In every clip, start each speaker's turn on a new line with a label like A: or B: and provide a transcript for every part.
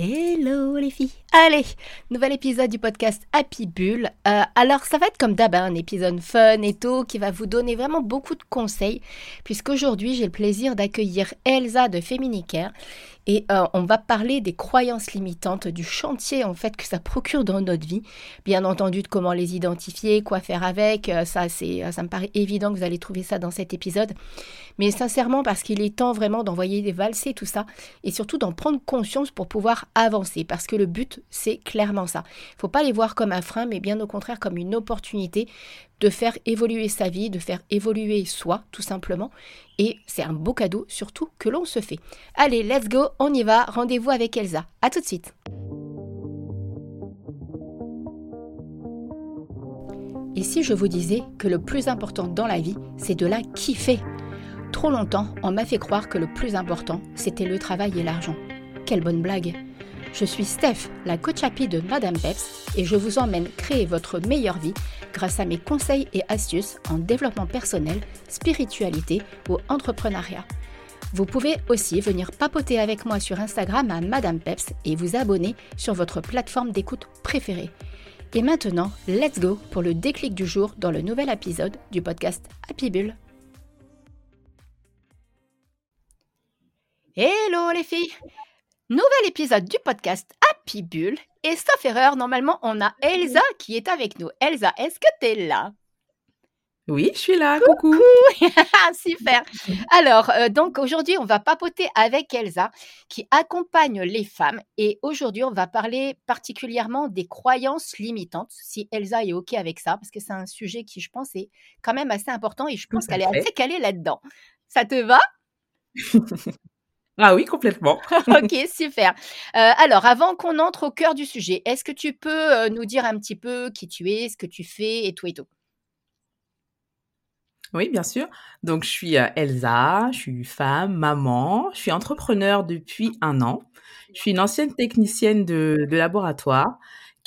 A: Hello les filles Allez, nouvel épisode du podcast Happy Bull. Euh, alors ça va être comme d'hab, hein, un épisode fun et tout qui va vous donner vraiment beaucoup de conseils puisqu'aujourd'hui j'ai le plaisir d'accueillir Elsa de Féminicare et euh, on va parler des croyances limitantes, du chantier en fait que ça procure dans notre vie. Bien entendu, de comment les identifier, quoi faire avec. Euh, ça, euh, ça me paraît évident que vous allez trouver ça dans cet épisode. Mais sincèrement, parce qu'il est temps vraiment d'envoyer des valsés, tout ça, et surtout d'en prendre conscience pour pouvoir avancer. Parce que le but, c'est clairement ça. Il ne faut pas les voir comme un frein, mais bien au contraire comme une opportunité de faire évoluer sa vie, de faire évoluer soi, tout simplement. Et c'est un beau cadeau, surtout que l'on se fait. Allez, let's go, on y va. Rendez-vous avec Elsa. À tout de suite. Et si je vous disais que le plus important dans la vie, c'est de la kiffer? Trop longtemps, on m'a fait croire que le plus important, c'était le travail et l'argent. Quelle bonne blague Je suis Steph, la coach de Madame Peps, et je vous emmène créer votre meilleure vie grâce à mes conseils et astuces en développement personnel, spiritualité ou entrepreneuriat. Vous pouvez aussi venir papoter avec moi sur Instagram à Madame Peps et vous abonner sur votre plateforme d'écoute préférée. Et maintenant, let's go pour le déclic du jour dans le nouvel épisode du podcast Happy Bull. Hello les filles Nouvel épisode du podcast Happy Bull. Et sauf erreur, normalement, on a Elsa qui est avec nous. Elsa, est-ce que tu es là?
B: Oui, je suis là. Coucou.
A: Super. Alors, euh, donc aujourd'hui, on va papoter avec Elsa qui accompagne les femmes. Et aujourd'hui, on va parler particulièrement des croyances limitantes, si Elsa est OK avec ça, parce que c'est un sujet qui, je pense, est quand même assez important et je pense qu'elle est assez calée là-dedans. Ça te va?
B: ah oui, complètement.
A: ok, super. Euh, alors, avant qu'on entre au cœur du sujet, est-ce que tu peux euh, nous dire un petit peu qui tu es, ce que tu fais et tout et tout?
B: Oui, bien sûr. Donc, je suis euh, Elsa, je suis femme, maman, je suis entrepreneur depuis un an. Je suis une ancienne technicienne de, de laboratoire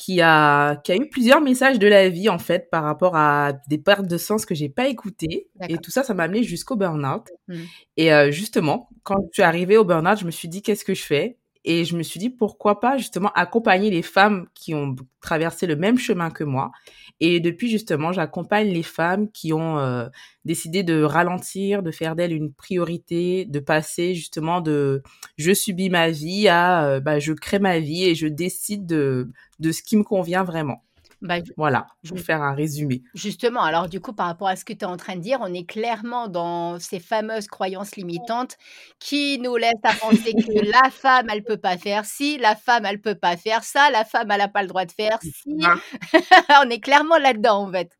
B: qui a, qui a eu plusieurs messages de la vie, en fait, par rapport à des pertes de sens que j'ai pas écoutées. Et tout ça, ça m'a amené jusqu'au burn-out. Mmh. Et euh, justement, quand je suis arrivée au burn-out, je me suis dit, qu'est-ce que je fais? Et je me suis dit, pourquoi pas justement accompagner les femmes qui ont traversé le même chemin que moi. Et depuis justement, j'accompagne les femmes qui ont euh, décidé de ralentir, de faire d'elles une priorité, de passer justement de je subis ma vie à euh, bah, je crée ma vie et je décide de, de ce qui me convient vraiment. Bah, voilà, je vais faire un résumé.
A: Justement, alors du coup, par rapport à ce que tu es en train de dire, on est clairement dans ces fameuses croyances limitantes qui nous laissent à penser que la femme, elle peut pas faire ci, la femme, elle peut pas faire ça, la femme, elle n'a pas le droit de faire ci. on est clairement là-dedans, en fait.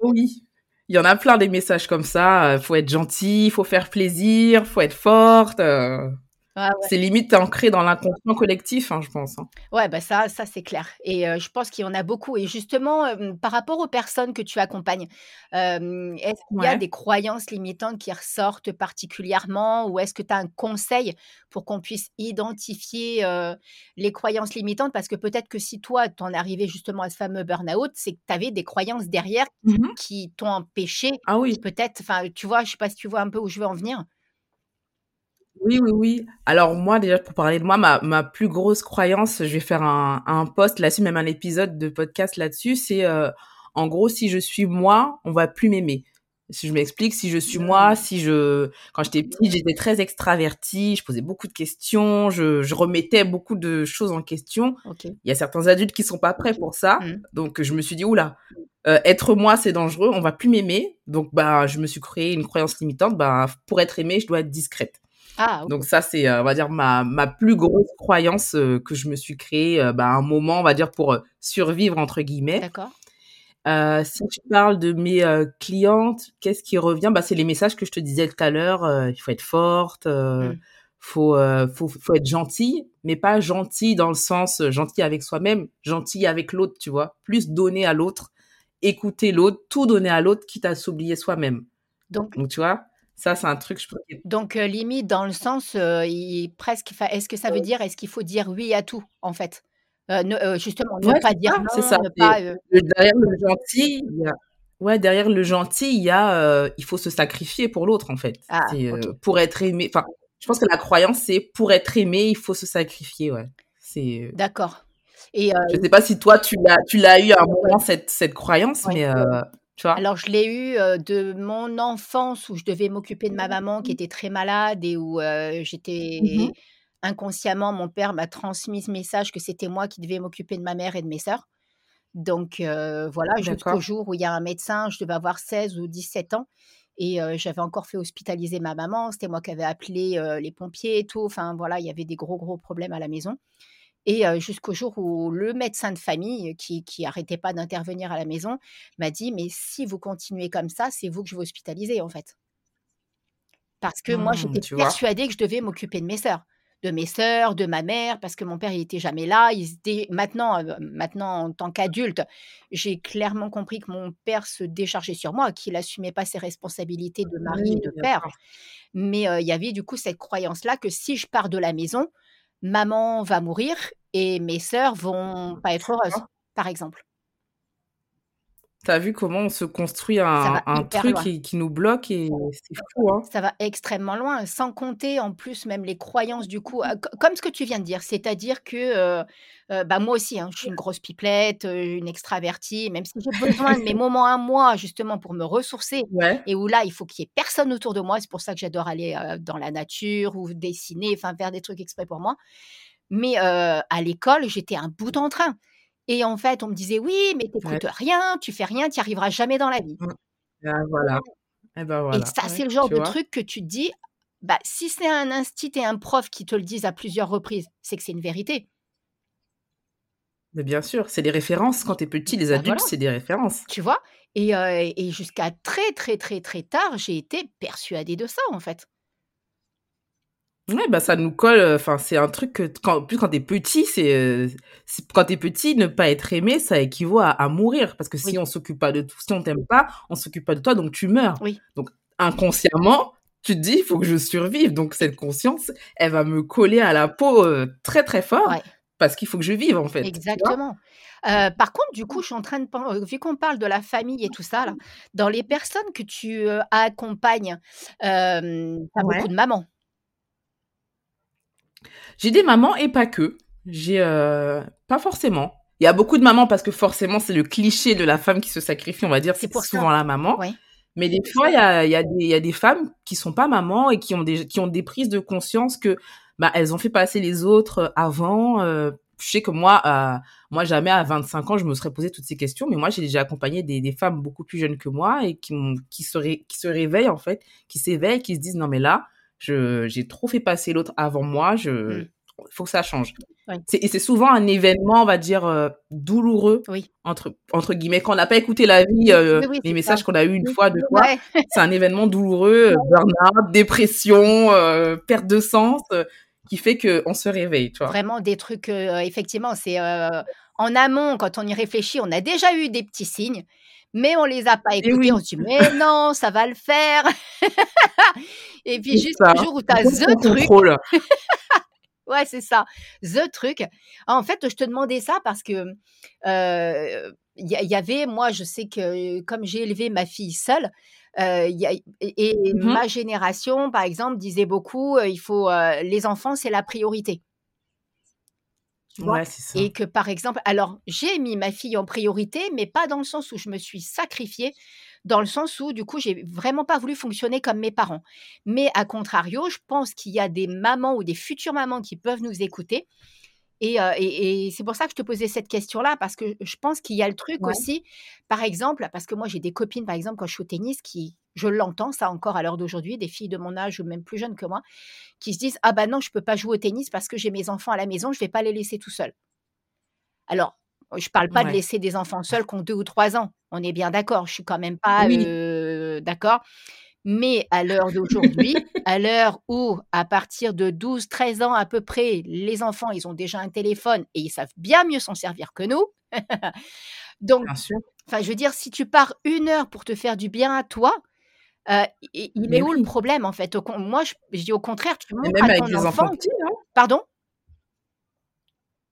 B: Oui, il y en a plein des messages comme ça. Il faut être gentil, il faut faire plaisir, il faut être forte. Euh. C'est limite ancré dans l'inconscient collectif, hein, je pense. Hein.
A: Ouais, bah ça, ça c'est clair. Et je pense qu'il y en a beaucoup. Et justement, par rapport aux personnes que tu accompagnes, est-ce qu'il y a des croyances limitantes qui ressortent particulièrement ou est-ce que tu as un conseil pour qu'on puisse identifier les croyances limitantes? Parce que peut-être que si toi, tu en es arrivé justement à ce fameux burn-out, c'est que tu avais des croyances derrière mmh qui t'ont empêché.
B: Ah oui.
A: Peut-être, enfin, tu vois, je sais pas si tu vois un peu où je veux en venir.
B: Oui, oui, oui. Alors moi, déjà, pour parler de moi, ma, ma plus grosse croyance, je vais faire un, un post là-dessus, même un épisode de podcast là-dessus, c'est euh, en gros, si je suis moi, on va plus m'aimer. Si je m'explique, si je suis moi, si je, quand j'étais petite, j'étais très extravertie, je posais beaucoup de questions, je, je remettais beaucoup de choses en question. Il y a certains adultes qui sont pas prêts pour ça, mmh. donc je me suis dit oula, euh, être moi c'est dangereux, on va plus m'aimer. Donc bah je me suis créé une croyance limitante, bah pour être aimée, je dois être discrète. Ah, Donc ça, c'est, euh, on va dire, ma, ma plus grosse croyance euh, que je me suis créée euh, bah, un moment, on va dire, pour survivre, entre guillemets. D'accord. si je parle de mes clientes, qu'est-ce qui revient? Bah, C'est les messages que je te disais tout à l'heure. il faut être forte, mmh. faut, faut, faut être gentil, mais pas gentil dans le sens gentil avec soi-même, gentil avec l'autre, tu vois? Plus donner à l'autre, écouter l'autre, tout donner à l'autre, quitte à s'oublier soi-même. Donc, Donc, tu vois? Ça, c'est un truc, je pense.
A: Donc, limite, dans le sens, il, presque, est-ce que ça veut dire, est-ce qu'il faut dire oui à tout, en fait? Justement, ne pas dire non, c'est ça.
B: Pas, derrière le gentil, il y a... ouais, derrière le gentil, il y a, il faut se sacrifier pour l'autre, en fait. Ah, pour être aimé. Enfin, Je pense que la croyance, c'est pour être aimé, il faut se sacrifier, ouais. C'est.
A: D'accord. Et
B: euh, je sais pas si toi tu l'as, tu l'as eu à un moment cette cette croyance, mais euh, tu vois?
A: Alors je l'ai eu euh, de mon enfance où je devais m'occuper de ma maman qui était très malade et où j'étais mmh inconsciemment mon père m'a transmis ce message que c'était moi qui devais m'occuper de ma mère et de mes sœurs. Donc voilà, jusqu'au jour où il y a un médecin, je devais avoir 16 ou 17 ans et j'avais encore fait hospitaliser ma maman. C'était moi qui avais appelé les pompiers et tout. Enfin voilà, il y avait des gros gros problèmes à la maison. Et jusqu'au jour où le médecin de famille, qui, qui arrêtait pas d'intervenir à la maison, m'a dit Mais si vous continuez comme ça, c'est vous que je vais hospitaliser, en fait. Parce que moi,
B: Mmh,
A: j'étais persuadée que je devais m'occuper de mes sœurs. De mes sœurs, de ma mère, parce que mon père, il était jamais là. Il dé- maintenant, euh, maintenant, en tant qu'adulte, j'ai clairement compris que mon père se déchargeait sur moi, qu'il assumait pas ses responsabilités de mari et de père. Mais euh, il y avait du coup cette croyance-là que si je pars de la maison, maman va mourir et mes sœurs vont pas être heureuses, par exemple.
B: Tu vu comment on se construit un truc qui qui nous bloque et c'est fou, hein?
A: Ça va extrêmement loin, sans compter en plus même les croyances du coup, co comme ce que tu viens de dire. C'est-à-dire que, heu heu, bah, moi aussi, hein, je suis une grosse pipelette, heu, une extravertie, même si j'ai besoin de mes moments à moi justement pour me ressourcer
B: Ouais,
A: et où là, il faut qu'il y ait personne autour de moi. C'est pour ça que j'adore aller, dans la nature ou dessiner, enfin faire des trucs exprès pour moi. Mais, à l'école, j'étais un bout en train et en fait, on me disait: «Oui, mais tu
B: ouais.
A: rien, tu fais rien, tu arriveras jamais dans la vie».
B: Mmh. Ah voilà. Et ben
A: Et
B: voilà,
A: ça, c'est le genre de
B: vois?
A: truc que tu te dis, bah, si c'est un instit et un prof qui te le disent à plusieurs reprises, c'est que c'est une vérité.
B: Mais bien sûr, c'est des références quand tu es petit, les
A: Bah, voilà,
B: adultes, c'est des références.
A: tu vois? Et heu et jusqu'à très, très, très, très tard, j'ai été persuadée de ça, en fait.
B: Ouais, bah, ça nous colle, heu, enfin, c'est un truc que quand en plus quand tu es petit, c'est, c'est quand tu es petit, ne pas être aimé, ça équivaut à à mourir parce que si
A: Oui,
B: on s'occupe pas de t si on t'aime pas, on s'occupe pas de toi, donc tu meurs.
A: oui,
B: Donc inconsciemment, tu te dis: «Il faut que je survive», donc cette conscience, elle va me coller à la peau, heu, très, très fort
A: ouais,
B: parce qu'il faut que je vive, en fait,
A: exactement. Heu, par contre, du coup, je suis en train de pen heu, vu qu'on parle de la famille et tout ça là, dans les personnes que tu, accompagnes, hem, tu as beaucoup
B: Ouais.
A: de mamans?
B: J'ai des mamans et pas que. J'ai, heu, pas forcément. Il y a beaucoup de mamans parce que forcément, c'est le cliché de la femme qui se sacrifie, on va dire,
A: C'est ça?
B: souvent la maman.
A: Oui,
B: Mais des fois, il y a y a y a des femmes qui sont pas mamans et qui ont des qui ont des prises de conscience que, bah, elles ont fait passer les autres, heu, avant, heu, je sais que moi, moi jamais à 25 ans, je me serais posé toutes ces questions, mais moi j'ai déjà accompagné des des femmes beaucoup plus jeunes que moi et qui qui se ré qui se réveillent en fait, qui s'éveillent, qui se disent: «Non mais là, je j'ai trop fait passer l'autre avant moi, je il faut que ça change».
A: oui,
B: C'est et c'est souvent un événement, on va dire, heu, «douloureux»
A: oui.
B: entre entre guillemets, quand on n'a pas écouté la vie,
A: oui, oui,
B: les messages qu'on a eu une
A: Oui,
B: fois, 2 fois,
A: ouais.
B: c'est un événement douloureux, heu, burn-out, dépression, perte de sens, qui fait qu'on se réveille, tu vois?
A: Vraiment des trucs, effectivement, c'est, en amont, quand on y réfléchit, on a déjà eu des petits signes, mais on les a pas
B: Et
A: écoutés. On
B: oui,
A: se dit: «Mais non, ça va le faire» et puis
B: c'est ça,
A: jusqu'au jour où tu as the truc ouais, c'est ça, the truc. En fait, je te demandais ça parce que, heu, il y avait moi, je sais que comme j'ai élevé ma fille seule, il y a et et
B: Mmh mh.
A: ma génération, par exemple, disait beaucoup, heu: «Il faut, heu, les enfants, c'est la priorité». Tu vois?
B: Ouais, c'est ça.
A: Et que par exemple alors j'ai mis ma fille en priorité, mais pas dans le sens où je me suis sacrifiée, dans le sens où du coup j'ai vraiment pas voulu fonctionner comme mes parents. Mais à contrario, je pense qu'il y a des mamans ou des futures mamans qui peuvent nous écouter et et c'est pour ça que je te posais cette question-là, parce que je pense qu'il y a le truc
B: Ouais.
A: aussi, par exemple, parce que moi j'ai des copines, par exemple, quand je suis au tennis qui je l'entends ça encore à l'heure d'aujourd'hui, des filles de mon âge ou même plus jeunes que moi, qui se disent: «Ah bah non, je peux pas jouer au tennis parce que j'ai mes enfants à la maison, je vais pas les laisser tout seuls». Alors, je parle pas de laisser des enfants seuls qui ont 2 ou 3 ans, on est bien d'accord, je suis quand même pas,
B: Oui,
A: d'accord? Mais à l'heure d'aujourd'hui, à l'heure où, à partir de 12-13 ans à peu près, les enfants, ils ont déjà un téléphone et ils savent bien mieux s'en servir que nous. Donc, enfin, je veux dire, si tu pars une heure pour te faire du bien à toi, heu, i il est où le problème, en fait? Au moi, je je dis au contraire, tu montres
B: même
A: à
B: avec
A: ton
B: des
A: enfant
B: enfants petits, hein.
A: pardon?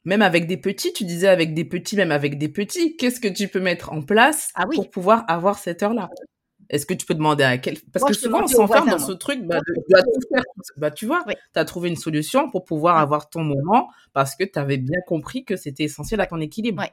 B: Même avec des petits, tu disais avec des petits, même avec des petits, qu'est-ce que tu peux mettre en place
A: Ah oui.
B: pour pouvoir avoir cette heure-là? Est-ce que tu peux demander à quel Parce
A: Moi,
B: que souvent, on s'enferme dans ce
A: moi.
B: truc, bah, de, faire. Bah, tu vois,
A: Oui.
B: tu as trouvé une solution pour pouvoir avoir ton moment parce que tu avais bien compris que c'était essentiel à ton équilibre.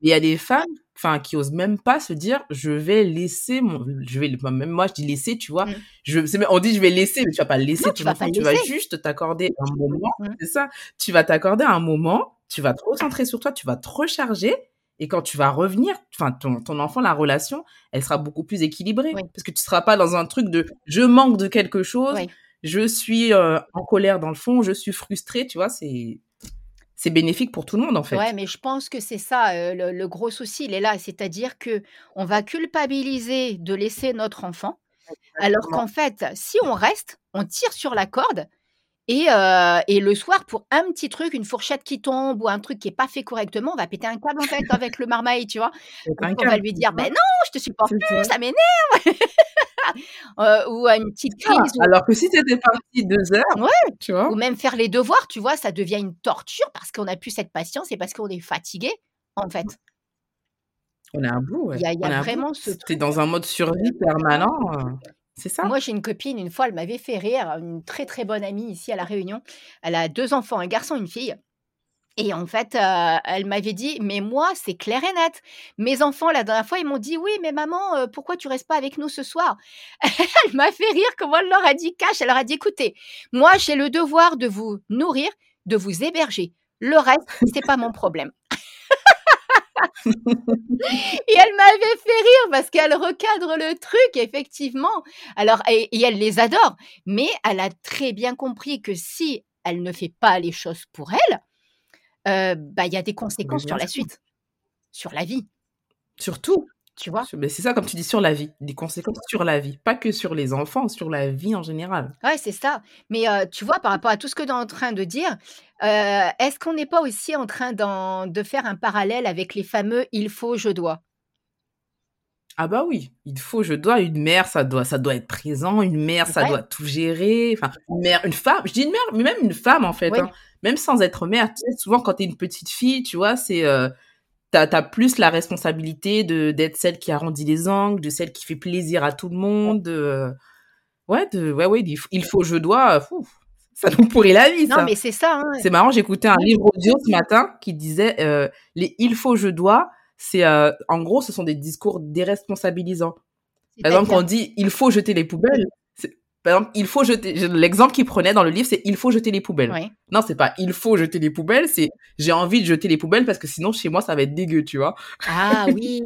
B: Il y a des femmes, enfin, qui osent même pas se dire, je vais laisser mon, je vais, même moi, je dis laisser, tu vois.
A: Mm.
B: Je, on dit, je vais laisser, mais tu vas pas laisser
A: Non, tu vas
B: enfant,
A: pas
B: tu vas
A: laisser.
B: juste t'accorder un moment.
A: Mm.
B: C'est ça. Tu vas t'accorder un moment, tu vas te recentrer sur toi, tu vas te recharger. Et quand tu vas revenir, enfin, ton, ton enfant, la relation, elle sera beaucoup plus équilibrée.
A: Oui.
B: Parce que tu seras pas dans un truc de, je manque de quelque chose,
A: Oui.
B: je suis euh, en colère dans le fond, je suis frustrée, tu vois, c'est, c'est bénéfique pour tout le monde, en fait.
A: Ouais, mais je pense que c'est ça, euh, le, le gros souci, il est là. C'est-à-dire que on va culpabiliser de laisser notre enfant, alors qu'en fait, si on reste, on tire sur la corde. Et, euh, et le soir, pour un petit truc, une fourchette qui tombe ou un truc qui est pas fait correctement, on va péter un câble en fait avec le marmaille, tu vois. Donc,
B: un
A: on va lui dire, ben non, je te supporte plus,
B: ça.
A: m'énerve. Euh, ou à une petite
B: Ah,
A: crise, ou,
B: alors que si t'étais parti deux heures,
A: Ouais.
B: tu vois,
A: ou même faire les devoirs, tu vois, ça devient une torture parce qu'on n'a plus cette patience et parce qu'on est fatigué, en fait.
B: on est à bout,
A: Il
B: ouais.
A: y a, il y a
B: bout.
A: vraiment ce
B: T'es dans un mode survie permanent, euh,
A: Moi, j'ai une copine, une fois, elle m'avait fait rire, une très très bonne amie ici à La Réunion. Elle a deux enfants, un garçon, une fille. Et en fait, euh, elle m'avait dit, mais moi, c'est clair et net. Mes enfants, la dernière fois, ils m'ont dit, oui, mais maman, euh, pourquoi tu restes pas avec nous ce soir? Elle m'a fait rire, comment elle leur a dit cash. Elle leur a dit, écoutez, moi, j'ai le devoir de vous nourrir, de vous héberger. Le reste, c'est pas mon problème. Et elle m'avait fait rire parce qu'elle recadre le truc, effectivement. Alors, et, et elle les adore. Mais elle a très bien compris que si elle ne fait pas les choses pour elle, euh, bah, il y a des
B: Mais
A: conséquences sur la suite, sur la vie,
B: Surtout,
A: tu vois?
B: mais c'est ça, comme tu dis, sur la vie, des conséquences sur la vie, pas que sur les enfants, sur la vie en général.
A: Ouais, c'est ça. Mais euh, tu vois, par rapport à tout ce que tu es en train de dire, euh, est-ce qu'on n'est pas aussi en train d'en- de faire un parallèle avec les fameux il faut, je dois
B: Ah bah oui, il faut, je dois, une mère, ça doit, ça doit être présent, une mère, ça
A: Ouais.
B: doit tout gérer, enfin, une mère, une femme, je dis une mère, mais même une femme, en fait,
A: Oui.
B: hein. Même sans être mère, tu sais, souvent quand t'es une petite fille, tu vois, c'est, euh, t'as, t'as plus la responsabilité de, d'être celle qui arrondit les angles, de celle qui fait plaisir à tout le monde, de, euh, ouais, de, ouais, ouais, il faut- il faut, je dois, fou, ça nous pourrit la vie,
A: Non,
B: ça.
A: mais c'est ça. hein.
B: C'est marrant, j'écoutais un livre audio ce matin qui disait euh, les il faut je dois, c'est euh, en gros ce sont des discours déresponsabilisants. Par exemple, quand on dit il faut jeter les poubelles, par exemple, il faut jeter je- l'exemple qu'il prenait dans le livre c'est il faut jeter les poubelles.
A: ouais.
B: Non, c'est pas il faut jeter les poubelles, c'est j'ai envie de jeter les poubelles parce que sinon chez moi ça va être dégueu, tu vois.
A: Ah oui.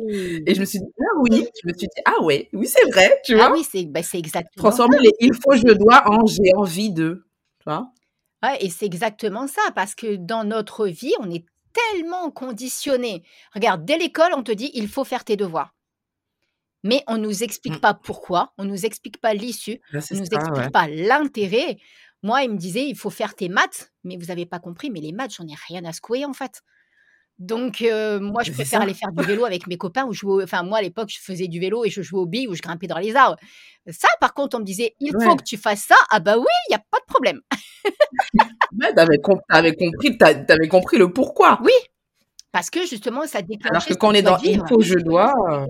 B: Et je me suis dit ah oui, je me suis dit ah ouais, oui, c'est vrai, tu
A: Ah
B: vois.
A: oui, c'est bah, exactement ça.
B: Transformer les il faut je dois en j'ai envie de, tu vois.
A: Ouais, et c'est exactement ça, parce que dans notre vie, on est tellement conditionné. Regarde, dès l'école, on te dit il faut faire tes devoirs. Mais on ne nous explique
B: Mm.
A: pas pourquoi, on ne nous explique pas l'issue, on ne nous
B: ça,
A: explique
B: ouais.
A: pas l'intérêt. Moi, il me disait il faut faire tes maths, mais vous n'avez pas compris, mais les maths, j'en ai rien à secouer en fait. Donc, euh, moi, je préfère
B: ça.
A: aller faire du vélo avec mes copains ou jouer. Enfin, moi, à l'époque, je faisais du vélo et je jouais aux billes ou je grimpais dans les arbres. Ça, par contre, on me disait il faut que tu fasses ça. Ah, bah oui, il n'y a pas de problème.
B: Ouais, t'avais, com- compris, t'a- t'avais compris le pourquoi.
A: Oui, parce que justement, ça
B: Alors
A: déclenchait
B: que quand on est dans il faut, je dois, euh,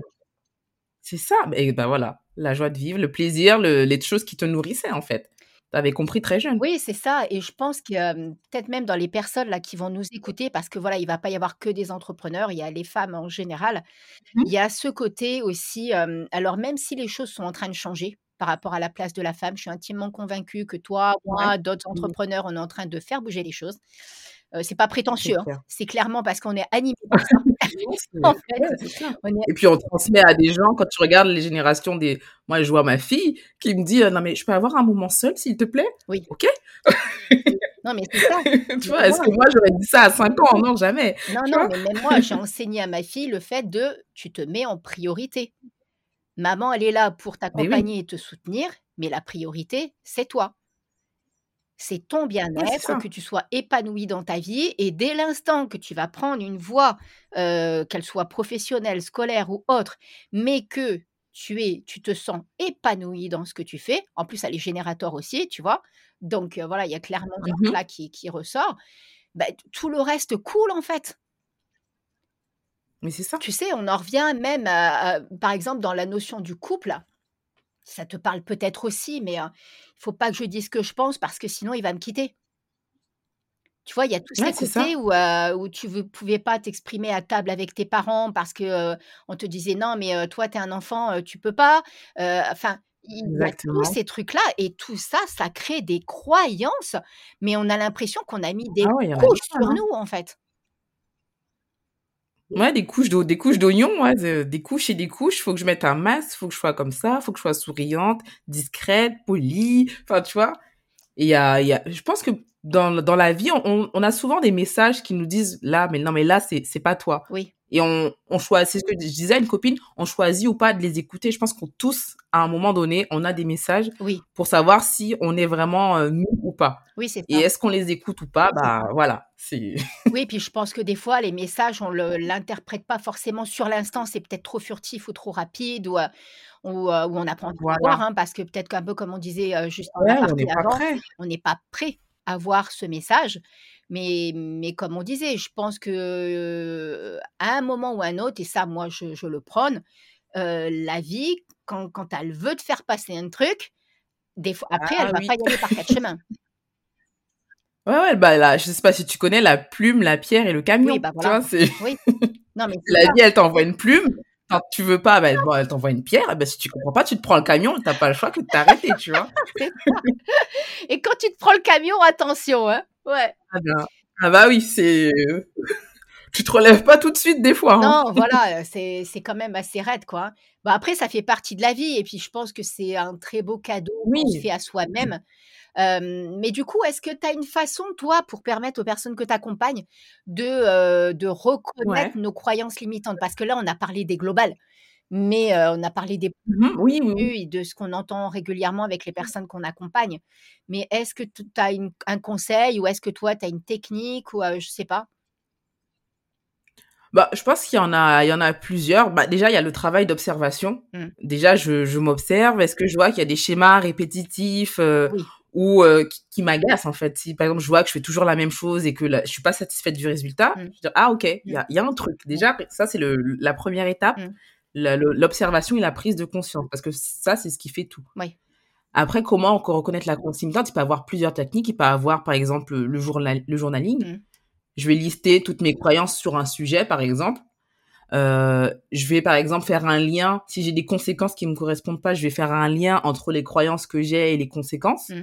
B: c'est ça. Et ben voilà, la joie de vivre, le plaisir, le- les choses qui te nourrissaient en fait. T'avais compris très jeune.
A: Oui, c'est ça. Et je pense que euh, peut-être même dans les personnes là qui vont nous écouter, parce que voilà, il va pas y avoir que des entrepreneurs, il y a les femmes en général.
B: Mhm.
A: Il y a ce côté aussi. euh, alors même si les choses sont en train de changer par rapport à la place de la femme, je suis intimement convaincue que toi, moi, d'autres
B: Mhm.
A: entrepreneurs, on est en train de faire bouger les choses. Euh, c'est pas
B: c'est
A: prétentieux, hein. C'est clairement parce qu'on est animé en fait, on est
B: Et puis on transmet à des gens, quand tu regardes les générations des... Moi, je vois ma fille qui me dit, non mais je peux avoir un moment seul, s'il te plaît?
A: Oui.
B: Ok
A: Non, mais c'est ça.
B: Tu vois, est-ce que moi j'aurais dit ça à 5 ans? Non, jamais.
A: Non, non, mais même moi, j'ai enseigné à ma fille le fait de tu te mets en priorité. Maman, elle est là pour
B: oui,
A: t'accompagner et te soutenir, mais la priorité, c'est toi. C'est ton bien-être, que tu sois épanoui dans ta vie. Et dès l'instant que tu vas prendre une voie, euh, qu'elle soit professionnelle, scolaire ou autre, mais que tu es, tu te sens épanoui dans ce que tu fais, en plus, elle est générateur aussi, tu vois. Donc euh, voilà, il y a clairement
B: Mhm.
A: truc-là qui, qui ressort. Bah, tout le reste coule en fait.
B: Mais c'est ça.
A: Tu sais, on en revient même à, à- par exemple, dans la notion du couple. Ça te parle peut-être aussi, mais euh, il faut pas que je dise ce que je pense parce que sinon il va me quitter. Tu vois, il y a tous
B: Ouais,
A: ces côtés où, tu ne pouvais pas t'exprimer à table avec tes parents parce que, heu, on te disait: «Non, mais toi, tu es un enfant, tu peux pas». Enfin, il y a tous ces trucs-là et tout ça, ça crée des croyances, mais on a l'impression qu'on a mis des
B: Ah
A: couches sur
B: hein.
A: nous, en fait.
B: Ouais, des couches des couches d'oignons, ouais, de des couches et des couches. Faut que je mette un masque, faut que je sois comme ça, faut que je sois souriante, discrète, polie, enfin, tu vois? Et y a y a je pense que dans dans la vie, on on a souvent des messages qui nous disent: «Là, mais non, mais là, c'est pas toi».
A: Oui,
B: Et on on choisit c'est ce que je disais à une copine, on choisit ou pas de les écouter. Je pense qu'on tous, à un moment donné, on a des messages
A: oui,
B: pour savoir si on est vraiment, heu, nous ou pas.
A: oui, c'est
B: Et est-ce qu'on les écoute ou pas? Bah, voilà,
A: Oui, puis je pense que des fois, les messages, on le l'interprète pas forcément sur l'instant, c'est peut-être trop furtif ou trop rapide ou, heu, ou, heu, ou on pas envie de voir,
B: voilà.
A: hein, parce que peut-être qu'un peu comme on disait, juste
B: Ouais, on
A: aparté
B: n'est pas
A: avant,
B: prêt.
A: on n'est pas prêt à voir ce message. Mais mais comme on disait, je pense que, à un moment ou à un autre et ça, moi, je je le prône, heu, la vie, quand quand elle veut te faire passer un truc, des fois après, elle
B: Ah
A: va pas
B: oui.
A: y aller par 4 chemins.
B: Ouais, ouais, bah, là, je sais pas si tu connais la plume, la pierre et le
A: Oui,
B: camion,
A: bah,
B: tu
A: voilà.
B: vois?
A: Oui. Non, mais
B: la
A: ça.
B: vie, elle t'envoie une plume, quand tu veux pas, bah, bon, elle t'envoie une pierre, bah, si tu comprends pas, tu te prends le camion, tu as pas le choix que de t'arrêter, tu vois?
A: Et quand tu te prends le camion, attention, hein. Ouais.
B: Ah bah ah bah, oui, c'est tu te relèves pas tout de suite des fois, hein.
A: Non, voilà, heu, c'est quand même assez raide, quoi. Bah, après ça fait partie de la vie et puis je pense que c'est un très beau cadeau qu'on se
B: Oui.
A: fait à soi-même. Mais du coup, est-ce que tu as une façon, toi, pour permettre aux personnes que tu accompagnes de, heu, de reconnaître
B: Ouais.
A: nos croyances limitantes? Parce que là, on a parlé des globales, mais on a parlé des
B: Mmh Oui, oui,
A: et de ce qu'on entend régulièrement avec les personnes qu'on accompagne. Mais est-ce que tu as une un conseil ou est-ce que toi, tu as une technique ou heu, je sais pas?
B: Bah, je pense qu'il y en a il y en a plusieurs. Bah, déjà, il y a le travail d'observation.
A: Mmh.
B: Déjà, je je m'observe. Est-ce que je vois qu'il y a des schémas répétitifs,
A: Oui.
B: ou qui qui m'agacent, en fait? Si, par exemple, je vois que je fais toujours la même chose et que la je suis pas satisfaite du résultat,
A: Mmh.
B: je dis: «Ah OK, il y
A: Mmh.
B: a il y a un truc».
A: Mmh.
B: Déjà, ça, c'est la première étape,
A: Mmh.
B: L'observation et la prise de conscience parce que ça, c'est ce qui fait tout.
A: Oui.
B: Après, comment encore reconnaître la limitante? Il peut avoir plusieurs techniques. Il peut avoir, par exemple, le journal le journaling.
A: Mmh.
B: Je vais lister toutes mes croyances sur un sujet, par exemple. Heu, je vais, par exemple, faire un lien. Si j'ai des conséquences qui me correspondent pas, je vais faire un lien entre les croyances que j'ai et les conséquences.
A: Mmh.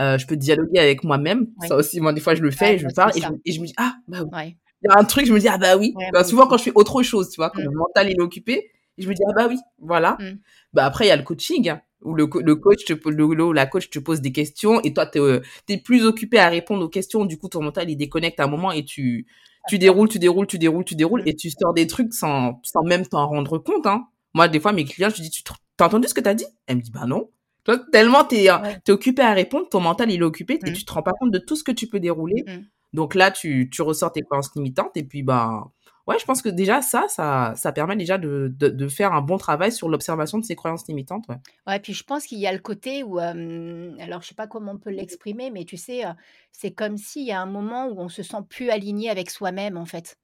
B: Heu, je peux dialoguer avec moi-même.
A: Oui.
B: Ça aussi, moi, des fois, je le fais
A: Ouais,
B: et je parle
A: aussi
B: et je
A: ça.
B: me et je me dis: «Ah, bah, oui».
A: Ouais.
B: Il y a un truc, je me dis: «Ah, bah, oui».
A: Ouais,
B: Bah, souvent, quand je fais autre chose, tu vois, quand
A: Mmh.
B: mon mental, il est occupé, je me dis: «Ah, bah, oui, voilà».
A: Mmh.
B: Bah, après, il y a le coaching, hein, où le co le coach te le le la coach te pose des questions et toi, tu es, es plus occupé à répondre aux questions. Du coup, ton mental, il déconnecte à un moment et tu tu déroules, tu déroules, tu déroules, tu déroules
A: Mmh.
B: et tu sors des trucs sans sans même t'en rendre compte, hein. Moi, des fois, mes clients, je dis: «Tu te tu as entendu ce que tu as dit?» Elle me dit: «Bah, non». Tellement tu es, heu,
A: Ouais.
B: tu es occupé à répondre, ton mental, il est occupé et
A: Mmh.
B: tu te rends pas compte de tout ce que tu peux dérouler. Donc là, tu tu ressors tes croyances limitantes et puis, ben, ouais, je pense que déjà ça, ça ça permet déjà de de de faire un bon travail sur l'observation de ces croyances limitantes, ouais.
A: Ouais, puis je pense qu'il y a le côté où, alors je sais pas comment on peut l'exprimer, mais tu sais, c'est comme s'il y a un moment où on se sent plus aligné avec soi-même, en fait.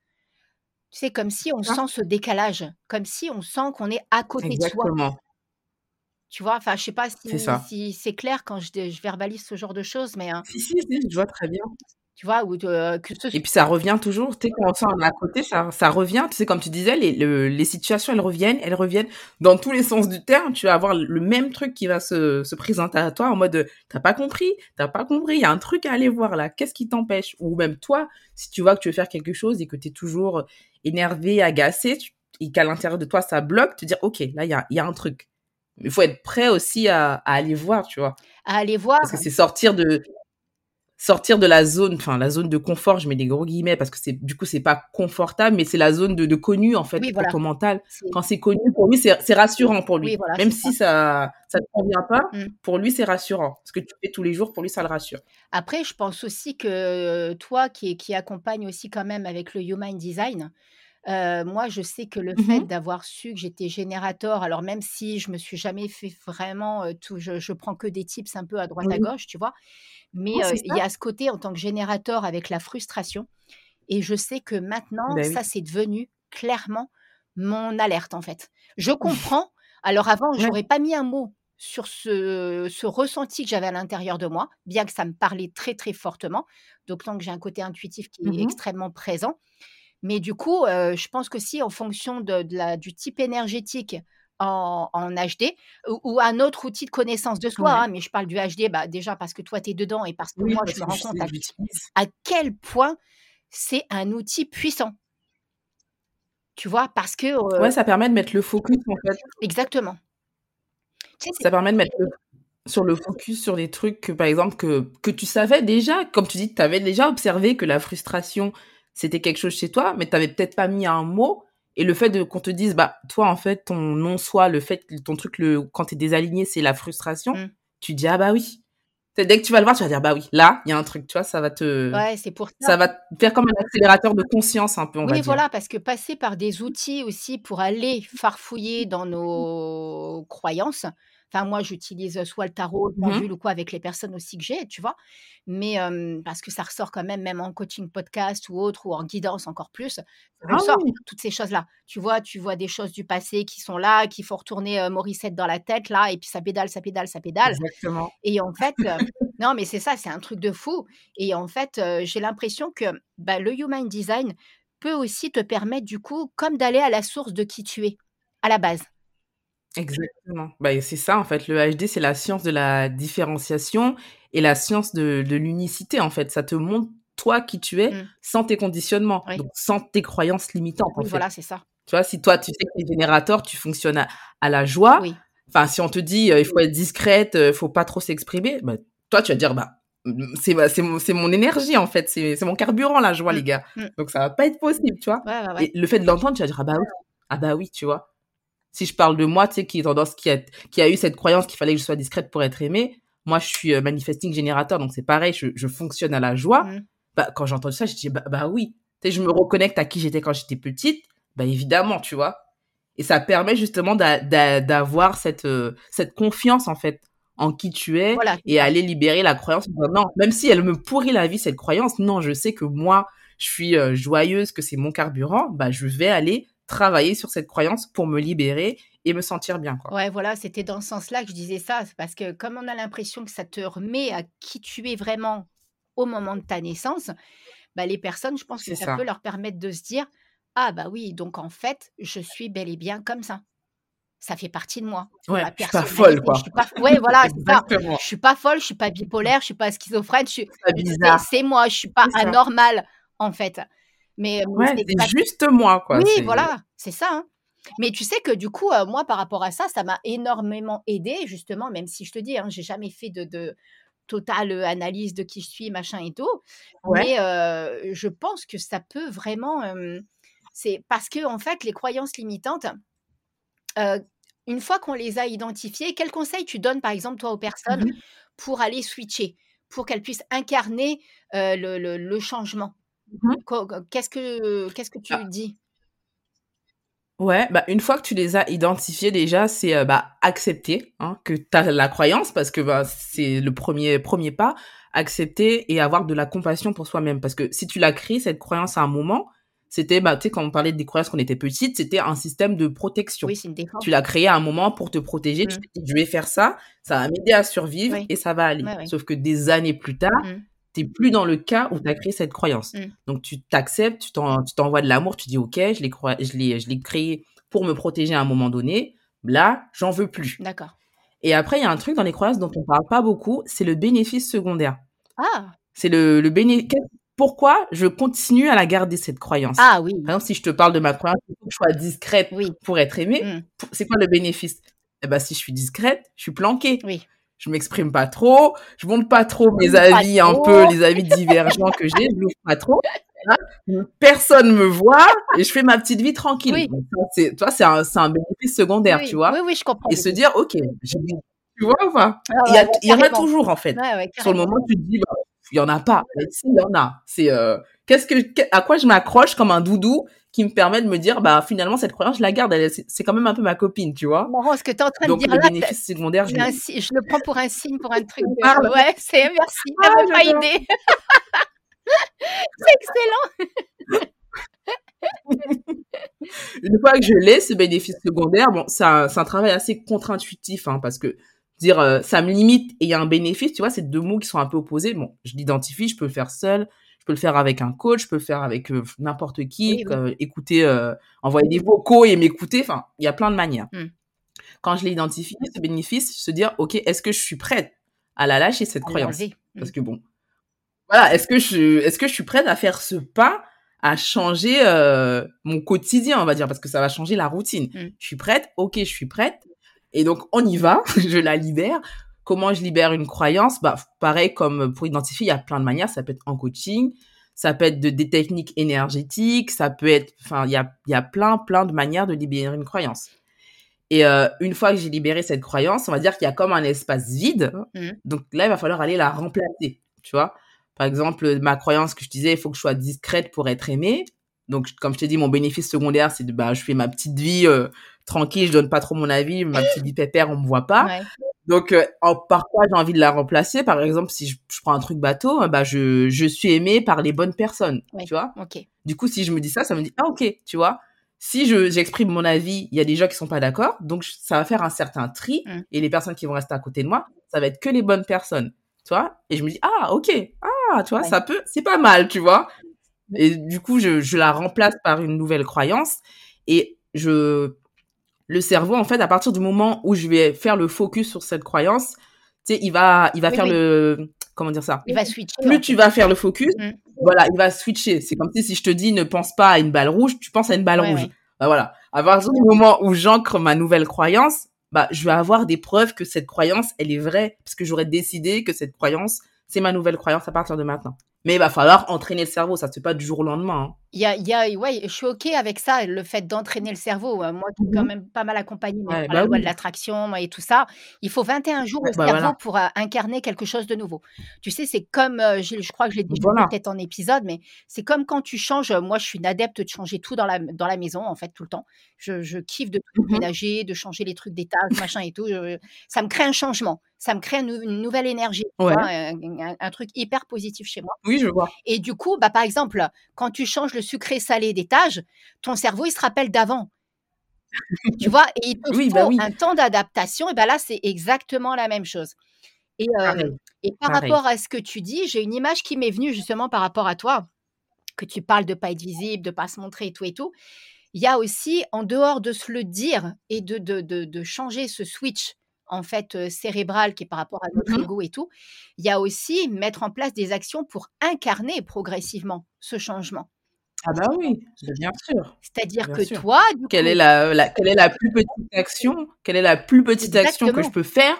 A: Tu sais, comme si on
B: Ah,
A: sent ce décalage, comme si on sent qu'on est à côté de soi,
B: exactement,
A: tu vois? Enfin, je sais pas si c'est clair quand je je verbalise ce genre de choses, mais,
B: Si, si, si, je vois très bien.
A: Tu vois? Ou de que ce
B: Et puis ça revient toujours, tu sais, quand on est à côté, ça ça revient, tu sais, comme tu disais, les le les situations, elles reviennent, elles reviennent dans tous les sens du terme. Tu vas avoir le même truc qui va se se présenter à toi en mode, «Tu pas compris, t'as pas compris, il y a un truc à aller voir là, qu'est-ce qui t'empêche?» ou même toi, si tu vois que tu veux faire quelque chose et que tu es toujours, énervé, agacé, tu et qu'à l'intérieur de toi ça bloque, te dire: «OK, là il y a il y a un truc». Il faut être prêt aussi à à aller voir, tu vois?
A: à aller voir
B: Parce que c'est sortir de Sortir de la zone, enfin la zone de confort, je mets des gros guillemets parce que c'est du coup c'est pas confortable, mais c'est la zone de, de connu en
A: oui,
B: fait pour
A: voilà,
B: ton mental. Quand c'est connu pour lui, c'est rassurant pour
A: oui,
B: lui.
A: voilà,
B: Même si ça ça ne convient pas,
A: Mmh.
B: pour lui c'est rassurant. Ce que tu fais tous les jours, pour lui ça le rassure.
A: Après, je pense aussi que toi qui qui accompagne aussi quand même avec le Human Design, Moi, je sais que le fait
B: Mmh
A: d'avoir su que j'étais générateur, alors même si je me suis jamais fait vraiment, tout je je prends que des tips un peu à droite à
B: Oui,
A: gauche, tu vois? Mais, il y a ce côté en tant que générateur avec la frustration et je sais que maintenant,
B: Ben
A: ça,
B: oui.
A: c'est devenu clairement mon alerte, en fait. Je comprends. Alors avant,
B: Ouais.
A: j'aurais pas mis un mot sur ce, ce ressenti que j'avais à l'intérieur de moi, bien que ça me parlait très très fortement, d'autant que j'ai un côté intuitif qui est
B: Mmh
A: extrêmement présent. Mais du coup, euh, je pense que si en fonction de, de la, du type énergétique en, en HD ou, ou un autre outil de connaissance de soi,
B: Ouais.
A: hein, mais je parle du HD bah, déjà parce que toi tu es dedans et parce que
B: Oui,
A: moi
B: parce
A: je me rends compte à, quel point c'est un outil puissant. Tu vois, parce que euh,
B: Ouais, ça permet de mettre le focus, en fait.
A: exactement.
B: Ça permet de mettre le sur le focus sur des trucs que, par exemple, que que tu savais déjà. Comme tu dis, tu avais déjà observé que la frustration, c'était quelque chose chez toi, mais tu avais peut-être pas mis un mot. Et le fait de qu'on te dise, bah, toi, en fait, ton non-soi, le fait que ton truc, le, quand t'es désaligné, c'est la frustration,
A: Mm.
B: tu dis, ah bah oui. C'est- Dès que tu vas le voir, tu vas dire, bah oui, là, il y a un truc, tu vois, ça va te,
A: ouais, c'est pour ça.
B: ça va te faire comme un accélérateur de conscience, un peu, on va
A: Oui,
B: dire.
A: voilà, parce que passer par des outils aussi pour aller farfouiller dans nos croyances. Enfin, moi, j'utilise soit le tarot, le
B: Mhm.
A: pendule ou quoi avec les personnes aussi que j'ai, tu vois. Mais euh, parce que ça ressort quand même, même en coaching podcast ou autre, ou en guidance encore plus, ça
B: Ah
A: ressort
B: oui.
A: toutes ces choses-là. Tu vois, tu vois des choses du passé qui sont là, qu'il faut retourner euh, Morissette dans la tête, là, et puis ça pédale, ça pédale, ça pédale.
B: Exactement.
A: Et en fait, euh, non, mais c'est ça, c'est un truc de fou. Et en fait, j'ai l'impression que bah, le Human Design peut aussi te permettre, du coup, comme d'aller à la source de qui tu es, à la base.
B: Exactement. Bah, c'est ça, en fait. Le HD, c'est la science de la différenciation et la science de, de l'unicité, en fait. Ça te montre toi qui tu es
A: Mm.
B: sans tes conditionnements,
A: Oui.
B: donc sans tes croyances limitantes, en fait.
A: voilà, c'est ça.
B: Tu vois, si toi, tu sais que tu es générateur, tu fonctionnes à, à la joie.
A: Oui,
B: Enfin, si on te dit, euh, il faut être discrète, euh, faut pas trop s'exprimer, bah, toi, tu vas dire, bah, mm, c'est c'est mon, c'est mon énergie, en fait. C'est c'est mon carburant, la joie,
A: Mm.
B: les gars.
A: Mm.
B: Donc, ça va pas être possible, tu vois.
A: ouais, ouais, ouais.
B: Et le fait de l'entendre, tu vas dire, ah bah oui, ah bah oui, tu vois. Si je parle de moi, tu sais, qui, est tendance, qui, a, qui a eu cette croyance qu'il fallait que je sois discrète pour être aimée, moi, je suis euh, manifesting générateur, donc c'est pareil, je, je fonctionne à la joie.
A: Mm.
B: Bah, quand j'entends ça, je dis, bah, bah oui. Tu sais, je me reconnecte à qui j'étais quand j'étais petite, bah évidemment, tu vois. Et ça permet justement d'a- d'a- d'avoir cette, euh, cette confiance, en fait, en qui tu es
A: Voilà.
B: et aller libérer la croyance. Non, même si elle me pourrit la vie, cette croyance, non, je sais que moi, je suis euh, joyeuse, que c'est mon carburant, bah, je vais aller travailler sur cette croyance pour me libérer et me sentir bien, quoi.
A: Ouais, voilà, c'était dans ce sens-là que je disais ça. Parce que comme on a l'impression que ça te remet à qui tu es vraiment au moment de ta naissance, bah, les personnes, je pense que ça
B: ça.
A: peut leur permettre de se dire, ah bah oui, donc en fait, je suis bel et bien comme ça. Ça fait partie de moi.
B: Ouais, je suis pas folle, quoi.
A: Je suis pas... Ouais, voilà, ça. Je suis pas folle, je suis pas bipolaire, je suis pas schizophrène, je suis...
B: C'est
A: moi, je suis pas anormale, en fait. Mais,
B: Ouais,
A: c'est
B: c'est
A: pas-
B: juste moi, quoi.
A: oui, voilà, c'est ça. hein. Mais tu sais que du coup, euh, moi, par rapport à ça, ça m'a énormément aidé, justement, même si je te dis, hein, j'ai jamais fait de, de totale euh, analyse de qui je suis, machin et tout.
B: Ouais.
A: Mais euh, je pense que ça peut vraiment. euh, c'est parce que, en fait, les croyances limitantes, euh, une fois qu'on les a identifiées, quel conseil tu donnes, par exemple, toi, aux personnes
B: Mhm.
A: pour aller switcher, pour qu'elles puissent incarner euh, le, le- le changement? Co- Qu'est-ce que qu'est-ce que tu
B: Ah.
A: dis?
B: Ouais, bah une fois que tu les as identifiés déjà, c'est euh, bah accepter hein, que tu as la croyance parce que bah c'est le premier premier pas, accepter et avoir de la compassion pour soi-même parce que si tu l'as créé cette croyance à un moment, c'était bah tu sais quand on parlait des croyances quand on était petite, c'était un système de protection.
A: Oui, c'est une défense.
B: Tu l'as créé à un moment pour te protéger, tu
A: Mm.
B: t'es dit je vais faire ça, ça va m'aider à survivre
A: Oui.
B: et ça va aller.
A: Ouais, ouais.
B: Sauf que des années plus tard,
A: Mm.
B: T'es plus dans le cas où tu as créé cette croyance.
A: Mm.
B: Donc tu t'acceptes, tu t'en- tu t'envoies de l'amour, tu dis ok, je l'ai je créé pour me protéger à un moment donné. Là, j'en veux plus.
A: D'accord.
B: Et après, il y a un truc dans les croyances dont on parle pas beaucoup, c'est le bénéfice secondaire.
A: Ah,
B: C'est le, le bénéfice. Pourquoi je continue à la garder cette croyance?
A: Ah oui,
B: Par exemple, si je te parle de ma croyance, il faut que je sois discrète
A: oui,
B: pour être aimée.
A: Mm.
B: C'est quoi le bénéfice? Eh ben, si je suis discrète, je suis planquée.
A: oui.
B: Je m'exprime pas trop, je montre pas trop mes avis un peu, les avis divergents que j'ai, je l'ouvre pas trop. Hein Personne me voit et je fais ma petite vie tranquille.
A: Oui.
B: Donc, ça, c'est, tu vois, c'est un, c'est un bénéfice secondaire,
A: oui,
B: tu vois.
A: Oui, oui, je comprends.
B: Et se dire, ok, j'ai- tu vois ou pas?
A: Ah
B: Il y, a-
A: ouais,
B: il y en a toujours en fait.
A: Ouais,
B: Sur le moment, tu te dis, bah, il y en a pas. Mais si, il y en a. C'est euh, qu'est-ce que, que- à quoi je m'accroche comme un doudou qui me permet de me dire, bah finalement cette croyance, je la garde. Elle, c'est, c'est quand même un peu ma copine, tu vois.
A: Marrant, ce que tu es en train
B: Donc
A: de dire
B: le
A: là,
B: bénéfice secondaire, je
A: le prends pour un signe, pour un truc. De-
B: parle.
A: Ouais, c'est merci.
B: Ah,
A: T'avais pas idée. c'est excellent.
B: une fois que je l'ai, ce bénéfice secondaire, bon, c'est un, un, travail assez contre-intuitif, hein, parce que dire euh, ça me limite et il y a un bénéfice, tu vois, c'est deux mots qui sont un peu opposés. Bon, je l'identifie, je peux le faire seul, peux le faire avec un coach, je peux le faire avec euh, n'importe qui, écouter, euh, envoyer des vocaux et m'écouter. Enfin, il y a plein de manières. Mmh. Quand je l'ai identifié, ce bénéfice, se dire, ok, est-ce que je suis prête à la lâcher cette croyance? mmh. Parce que bon, voilà, est-ce que je, est-ce que je suis prête à faire ce pas à changer mon quotidien, on va dire, parce que ça va changer la routine? Mmh. Je suis prête, ok, je suis prête. Et donc, on y va, je la libère. Comment je libère une croyance Bah, pareil, comme pour identifier, il y a plein de manières. Ça peut être en coaching, ça peut être de, des techniques énergétiques, ça peut être, enfin, il y a, y a plein, plein de manières de libérer une croyance. Et euh, une fois que j'ai libéré cette croyance, on va dire qu'il y a comme un espace vide. Mmh. Donc là, il va falloir aller la remplacer, tu vois. Par exemple, ma croyance que je disais, il faut que je sois discrète pour être aimée. Donc, comme je t'ai dit, mon bénéfice secondaire, c'est de, bah, je fais ma petite vie euh, tranquille, je donne pas trop mon avis, ma petite vie pépère, on me voit pas. Donc, euh, par quoi j'ai envie de la remplacer? Par exemple, si je, prends un truc bateau, bah, je, je suis aimée par les bonnes personnes, tu vois?
A: Okay.
B: Du coup, si je me dis ça, ça me dit, ah ok, tu vois? Si je j'exprime mon avis, il y a des gens qui sont pas d'accord, donc ça va faire un certain tri, mmh. et les personnes qui vont rester à côté de moi, ça va être que les bonnes personnes, tu vois? Et je me dis, ah ok, ah, tu vois, ça peut, c'est pas mal, tu vois? Et du coup, je, je la remplace par une nouvelle croyance. Et je, le cerveau, en fait, à partir du moment où je vais faire le focus sur cette croyance, tu sais, il va, il va faire le, comment dire ça?
A: Il va switcher.
B: Plus tu vas faire le focus, mmh. voilà, il va switcher. C'est comme si, si je te dis ne pense pas à une balle rouge, tu penses à une balle rouge. Bah voilà. À partir du moment où j'ancre ma nouvelle croyance, bah, je vais avoir des preuves que cette croyance, elle est vraie, parce que j'aurais décidé que cette croyance, c'est ma nouvelle croyance à partir de maintenant. Mais il va falloir entraîner le cerveau, ça se fait pas du jour au lendemain. Hein.
A: Il y a, y a, ouais, je suis OK avec ça, le fait d'entraîner le cerveau. Euh, moi qui suis quand mmh même pas mal accompagnée par la bah loi de l'attraction et tout ça, il faut 21 jours au bah cerveau pour euh, incarner quelque chose de nouveau. Tu sais, c'est comme, euh, je, crois que je l'ai dit peut-être en épisode, mais c'est comme quand tu changes. Moi, je suis une adepte de changer tout dans la, dans la maison, en fait, tout le temps. Je, je kiffe de tout mmh ménager, de changer les trucs d'étage, machin et tout. ça me crée un changement ça me crée une, nouvelle énergie, un, truc hyper positif chez moi.
B: Oui, je vois.
A: Et du coup, bah, par exemple, quand tu changes le sucré salé d'étage, ton cerveau, il se rappelle d'avant. tu vois, et il te faut bah un temps d'adaptation, et ben là, c'est exactement la même chose. Et, euh, et par rapport à ce que tu dis, j'ai une image qui m'est venue justement par rapport à toi, que tu parles de pas être visible, de pas se montrer et tout et tout. Il y a aussi, en dehors de se le dire et de, de, de, de changer ce switch en fait cérébrale qui est par rapport à notre mmh ego et tout, il y a aussi mettre en place des actions pour incarner progressivement ce changement.
B: Ah bah oui, bien sûr.
A: C'est-à-dire que toi,
B: quelle est la, quelle est la plus petite action Quelle est la plus petite action que je peux faire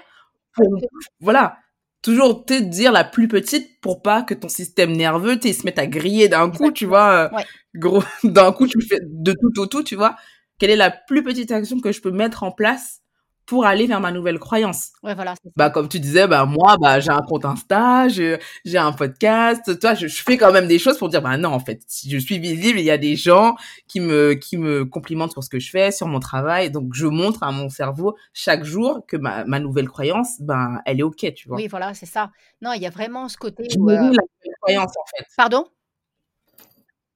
B: pour voilà toujours te dire la plus petite pour pas que ton système nerveux se mette à griller d'un coup, tu vois, gros d'un coup tu fais de tout au tout, tu vois. Quelle est la plus petite action que je peux mettre en place pour aller vers ma nouvelle croyance.
A: Ouais, voilà.
B: Bah, comme tu disais, bah, moi, bah, j'ai un compte Insta, j'ai un podcast, toi, je, je, fais quand même des choses pour dire, bah, non, en fait, si je suis visible, il y a des gens qui me, qui me complimentent sur ce que je fais, sur mon travail. Donc, je montre à mon cerveau chaque jour que ma, ma nouvelle croyance, ben, elle est OK, tu vois.
A: Oui, voilà, c'est ça. Non, il y a vraiment ce côté.
B: Je nourris euh la nouvelle croyance, en fait.
A: Pardon?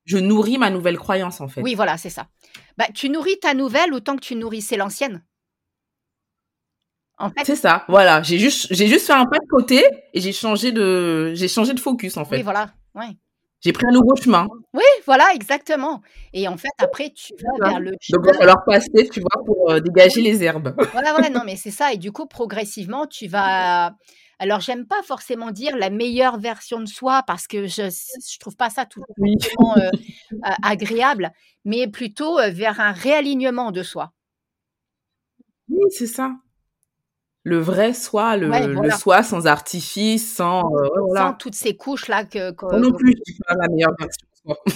B: Je nourris ma nouvelle croyance, en fait.
A: Oui, voilà, c'est ça. Bah, tu nourris ta nouvelle autant que tu nourrissais l'ancienne.
B: C'est ça, voilà. J'ai juste, j'ai juste fait un pas de côté et j'ai changé de, j'ai changé de focus en fait.
A: Oui, voilà. Ouais.
B: J'ai pris un nouveau chemin.
A: Oui, voilà, exactement. Et en fait, après, tu vas vers le
B: chemin. Donc, il va falloir passer, tu vois, pour euh, dégager les herbes.
A: Voilà, voilà, non, mais c'est ça. Et du coup, progressivement, tu vas. Alors, j'aime pas forcément dire la meilleure version de soi parce que je, je trouve pas ça tout oui. euh, agréable, mais plutôt euh, vers un réalignement de soi.
B: Oui, c'est ça le vrai soi, le, le soi sans artifice, sans, euh, voilà.
A: sans toutes ces couches là que, que
B: non plus pas la meilleure version.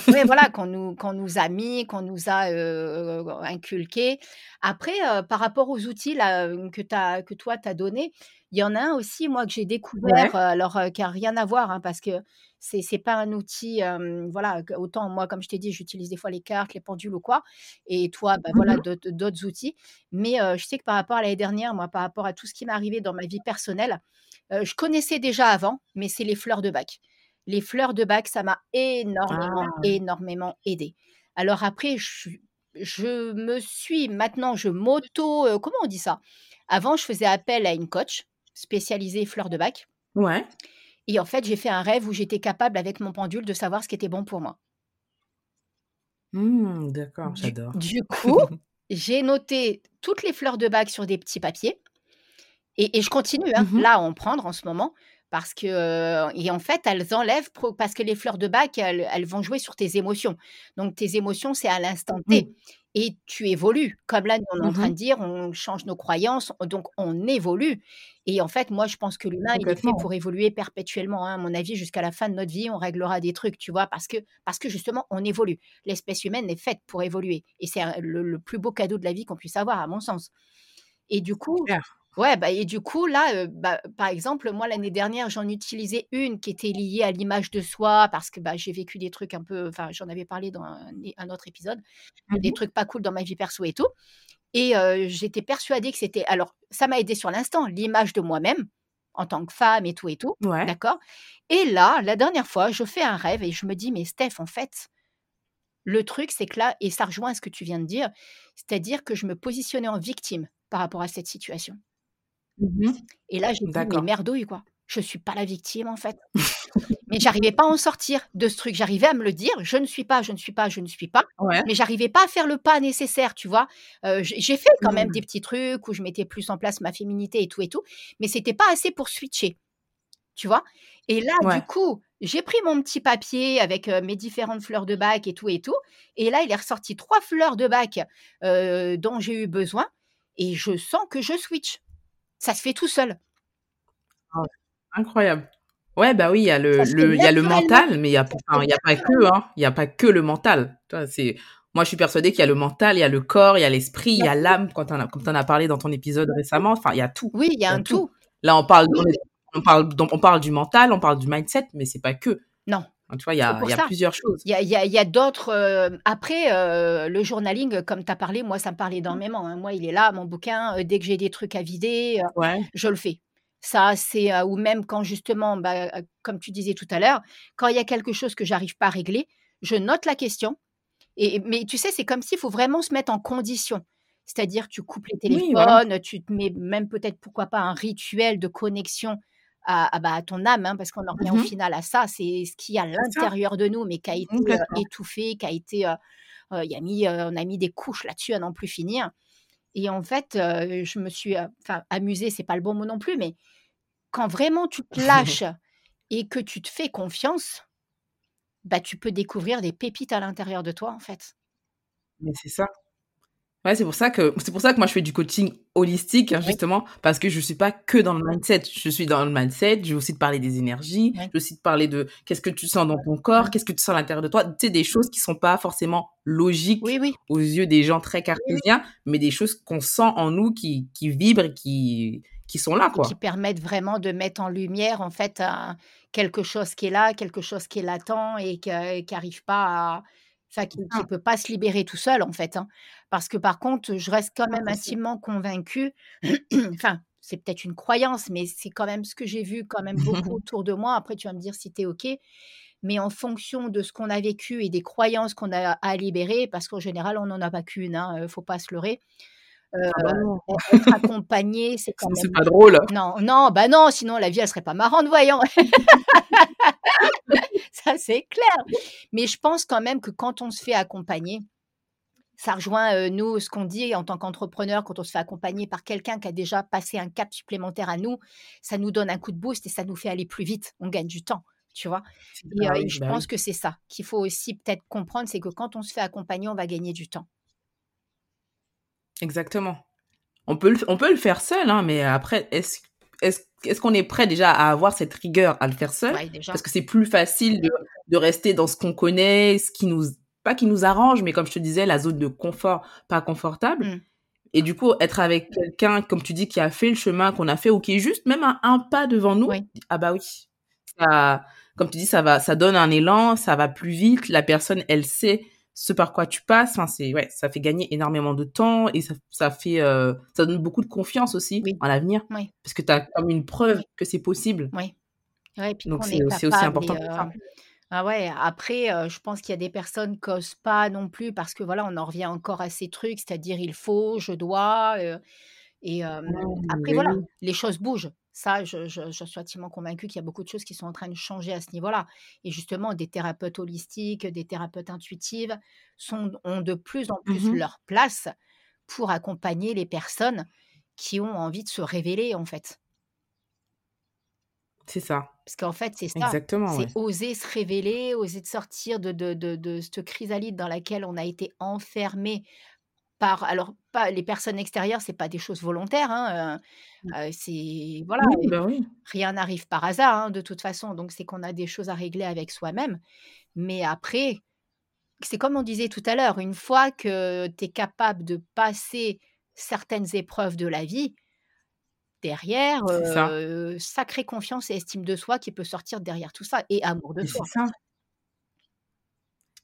A: oui, voilà, qu'on nous, nous a mis, qu'on nous a euh, inculqué. Après, euh, par rapport aux outils là, que, as, que toi, tu as donnés, il y en a un aussi, moi, que j'ai découvert, alors qui n'a rien à voir, hein, parce que c'est n'est pas un outil, voilà, autant moi, comme je t'ai dit, j'utilise des fois les cartes, les pendules ou quoi, et toi, bah, voilà, mmh d'autres outils. Mais je sais que par rapport à l'année dernière, moi, par rapport à tout ce qui m'est arrivé dans ma vie personnelle, je connaissais déjà avant, mais c'est les fleurs de bac. Les fleurs de bac, ça m'a énormément, ah. énormément aidé. Alors après, je me suis maintenant, je m'auto, euh, comment on dit ça? Avant, je faisais appel à une coach spécialisée fleurs de bac.
B: Ouais.
A: Et en fait, j'ai fait un rêve où j'étais capable, avec mon pendule, de savoir ce qui était bon pour moi.
B: Mmh, d'accord,
A: Du,
B: j'adore.
A: du coup, j'ai noté toutes les fleurs de bac sur des petits papiers. Et, et je continue hein,
B: Mmh
A: là à en prendre en ce moment. Parce que, euh, et en fait, elles enlèvent, parce que les fleurs de bac, elles, elles vont jouer sur tes émotions. Donc, tes émotions, c'est à l'instant
B: Mmh.
A: Et tu évolues. Comme là, nous, on est en train
B: Mmh
A: de dire, on change nos croyances, donc on évolue. Et en fait, moi, je pense que l'humain, il est fait pour évoluer perpétuellement. hein. À mon avis, jusqu'à la fin de notre vie, on réglera des trucs, tu vois, parce que, parce que justement, on évolue. L'espèce humaine est faite pour évoluer. Et c'est un- le, le plus beau cadeau de la vie qu'on puisse avoir, à mon sens. Et du coup. Ouais, bah, et du coup, là, bah, par exemple, moi, l'année dernière, j'en utilisais une qui était liée à l'image de soi parce que, bah, j'ai vécu des trucs un peu enfin, j'en avais parlé dans un autre épisode, des
B: Mmh
A: trucs pas cool dans ma vie perso et tout et j'étais persuadée que c'était alors ça m'a aidé sur l'instant, l'image de moi-même, en tant que femme et tout et tout,
B: Ouais.
A: d'accord? Et là, la dernière fois, je fais un rêve et je me dis: «Mais Steph, en fait, le truc, c'est que là» et ça rejoint ce que tu viens de dire, c'est-à-dire que je me positionnais en victime par rapport à cette situation.
B: Mmh
A: Et là, j'ai dit: «Mais merdouille, quoi. Je suis pas la victime, en fait». Mais j'arrivais pas à en sortir de ce truc. J'arrivais à me le dire: «Je ne suis pas, je ne suis pas, je ne suis pas»,
B: Ouais.
A: mais j'arrivais pas à faire le pas nécessaire, tu vois? J'ai fait quand même
B: Mmh.
A: des petits trucs où je mettais plus en place ma féminité et tout et tout, mais c'était pas assez pour switcher, tu vois? Et là, du coup, j'ai pris mon petit papier avec, mes différentes fleurs de bac et tout et tout, et là, il est ressorti 3 fleurs de bac, dont j'ai eu besoin et je sens que je switch. Ça se fait tout seul.
B: Ah. Incroyable. Ouais, bah oui, il y a le le y a le mental, mais il y a enfin, y a pas que, hein. Il y a pas que le mental. C'est moi, je suis persuadée qu'il y a le mental, il y a le corps, il y a l'esprit, il
A: y a
B: a l'âme, quand en as comme tu en as parlé dans ton épisode récemment. Enfin, il y a tout.
A: Oui, il y a
B: a
A: un
B: tout.
A: tout.
B: Là, on parle on est on parle donc on parle du mental, on parle du mindset, mais c'est pas que.
A: Non,
B: Hein, tu vois, il y a y plusieurs choses.
A: Il y a d'autres, heu après, heu, le journaling, comme tu as parlé, moi, ça me parle énormément, hein. Moi, il est là, mon bouquin, dès que j'ai des trucs à vider,
B: Ouais.
A: je le fais. Ça, c'est, ou même quand justement, bah, comme tu disais tout à l'heure, quand il y a quelque chose que j'arrive pas à régler, je note la question et mais tu sais, c'est comme s'il faut vraiment se mettre en condition. C'est-à-dire, tu coupes les
B: Oui, voilà.
A: téléphones, tu te mets même peut-être, pourquoi pas, un rituel de connexion à à, bah, à ton âme, hein, parce qu'on en revient au
B: Mmh
A: final à ça. C'est ce qu'il y a à l'intérieur de nous, mais qui a été,
B: Complètement.
A: étouffé, qui a été, il y a mis, heu, on a mis des couches là-dessus à n'en plus finir et en fait, je me suis, enfin, amusée, c'est pas le bon mot non plus, mais quand vraiment tu te lâches et que tu te fais confiance, bah, tu peux découvrir des pépites à l'intérieur de toi, en fait.
B: Mais c'est ça. Ouais, c'est pour ça que c'est pour ça que moi je fais du coaching holistique, hein, justement, parce que je suis pas que dans le mindset. Je suis dans le mindset, je vais aussi te parler des énergies, je vais aussi te parler de qu'est-ce que tu sens dans ton corps, qu'est-ce que tu sens à l'intérieur de toi. Tu sais, des choses qui sont pas forcément logiques
A: oui.
B: aux yeux des gens très
A: oui.
B: cartésiens, mais des choses qu'on sent en nous qui, qui vibrent, qui, qui sont là,
A: Et qui
B: quoi.
A: permettent vraiment de mettre en lumière, en fait, un quelque chose qui est là, quelque chose qui est latent et qui arrive pas à enfin, qui qui peut pas se libérer tout seul, en fait, hein. Parce que par contre, je reste quand même intimement convaincue, enfin, c'est peut-être une croyance, mais c'est quand même ce que j'ai vu quand même beaucoup autour de moi. Après, tu vas me dire si tu es OK, mais en fonction de ce qu'on a vécu et des croyances qu'on a à libérer, parce qu'en général, on n'en a pas qu'une, hein, heu, faut pas se leurrer. Heu,
B: Ah bah
A: être accompagné, c'est quand même
B: pas drôle.
A: non, non, bah non, sinon la vie, elle serait pas marrante, voyons. Ça, c'est clair. Mais je pense quand même que quand on se fait accompagner, ça rejoint, nous, ce qu'on dit en tant qu'entrepreneur, quand on se fait accompagner par quelqu'un qui a déjà passé un cap supplémentaire à nous, ça nous donne un coup de boost et ça nous fait aller plus vite. On gagne du temps, tu vois? Et,
B: Ah oui,
A: je
B: bah
A: pense que c'est ça qu'il faut aussi peut-être comprendre, c'est que quand on se fait accompagner, on va gagner du temps.
B: Exactement. On peut le, on peut le faire seul, hein, mais après, est-ce est-ce est-ce qu'on est prêt déjà à avoir cette rigueur à le faire seul?
A: Ouais.
B: Parce que c'est plus facile de, de rester dans ce qu'on connaît, ce qui nous, pas qui nous arrange, mais comme je te disais, la zone de confort pas confortable.
A: Mmh.
B: Et du coup, être avec quelqu'un, comme tu dis, qui a fait le chemin qu'on a fait ou qui est juste même un, un pas devant nous,
A: Oui.
B: ah bah oui. Ça, comme tu dis, ça va, ça donne un élan, ça va plus vite. La personne, elle sait ce par quoi tu passes. Enfin, c'est, ouais, ça fait gagner énormément de temps et ça, ça fait, euh, ça donne beaucoup de confiance aussi
A: Oui.
B: en l'avenir.
A: Oui.
B: Parce que tu as comme une preuve que c'est possible.
A: Oui. Ouais, et puis
B: Donc c'est
A: est
B: c'est aussi important.
A: Ah ouais, après, heu, je pense qu'il y a des personnes qui osent pas non plus parce que voilà, on en revient encore à ces trucs, c'est-à-dire: «Il faut, je dois», heu et hem,
B: Mmh,
A: après voilà,
B: oui.
A: les choses bougent. Ça, je je je suis intimement convaincue qu'il y a beaucoup de choses qui sont en train de changer à ce niveau-là et justement des thérapeutes holistiques, des thérapeutes intuitives sont ont de plus en
B: Mmh
A: plus
B: mh.
A: leur place pour accompagner les personnes qui ont envie de se révéler, en fait.
B: C'est ça.
A: Parce qu'en fait, c'est ça,
B: Exactement,
A: c'est
B: ouais.
A: oser se révéler, oser de sortir de de de de cette chrysalide dans laquelle on a été enfermé par alors pas les personnes extérieures, c'est pas des choses volontaires, hein,
B: Mmh.
A: heu, c'est voilà
B: Oui, bah, oui.
A: rien n'arrive par hasard, hein, de toute façon, donc c'est qu'on a des choses à régler avec soi-même. Mais après, c'est comme on disait tout à l'heure, une fois que tu es capable de passer certaines épreuves de la vie derrière, sacrée confiance et estime de soi qui peut sortir derrière tout ça et amour de soi.
B: ça.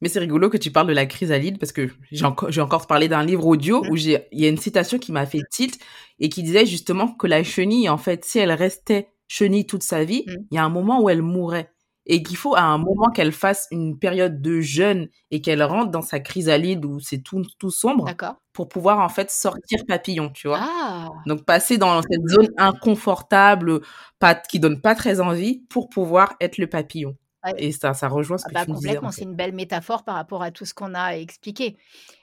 B: Mais c'est rigolo que tu parles de la chrysalide parce que j'ai enco j'ai encore parlé d'un livre audio
A: Mmh.
B: où j'ai il y a une citation qui m'a fait tilt et qui disait justement que la chenille, en fait, si elle restait chenille toute sa vie,
A: Mmh.
B: il y a un moment où elle mourrait et qu'il faut à un moment qu'elle fasse une période de jeûne et qu'elle rentre dans sa chrysalide où c'est tout tout sombre pour pouvoir, en fait, sortir papillon, tu vois?
A: Ah!
B: Donc passer dans cette zone inconfortable, pas qui donne pas très envie pour pouvoir être le papillon
A: Ouais.
B: et ça ça rejoint ce
A: Ah
B: que
A: bah,
B: tu en
A: complètement, c'est une belle métaphore par rapport à tout ce qu'on a expliqué.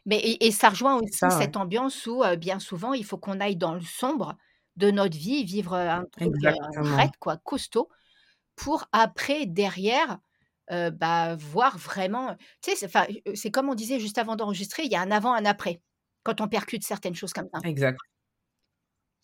A: Mais et et ça rejoint aussi
B: ça, ouais.
A: cette ambiance où, heu, bien souvent, il faut qu'on aille dans le sombre de notre vie, vivre, heu, un truc,
B: Exactement.
A: raide quoi, costaud, pour après derrière, bah, voir vraiment tu sais, c'est comme on disait juste avant d'enregistrer, il y a un avant, un après, quand on percute certaines choses comme ça.
B: Exact.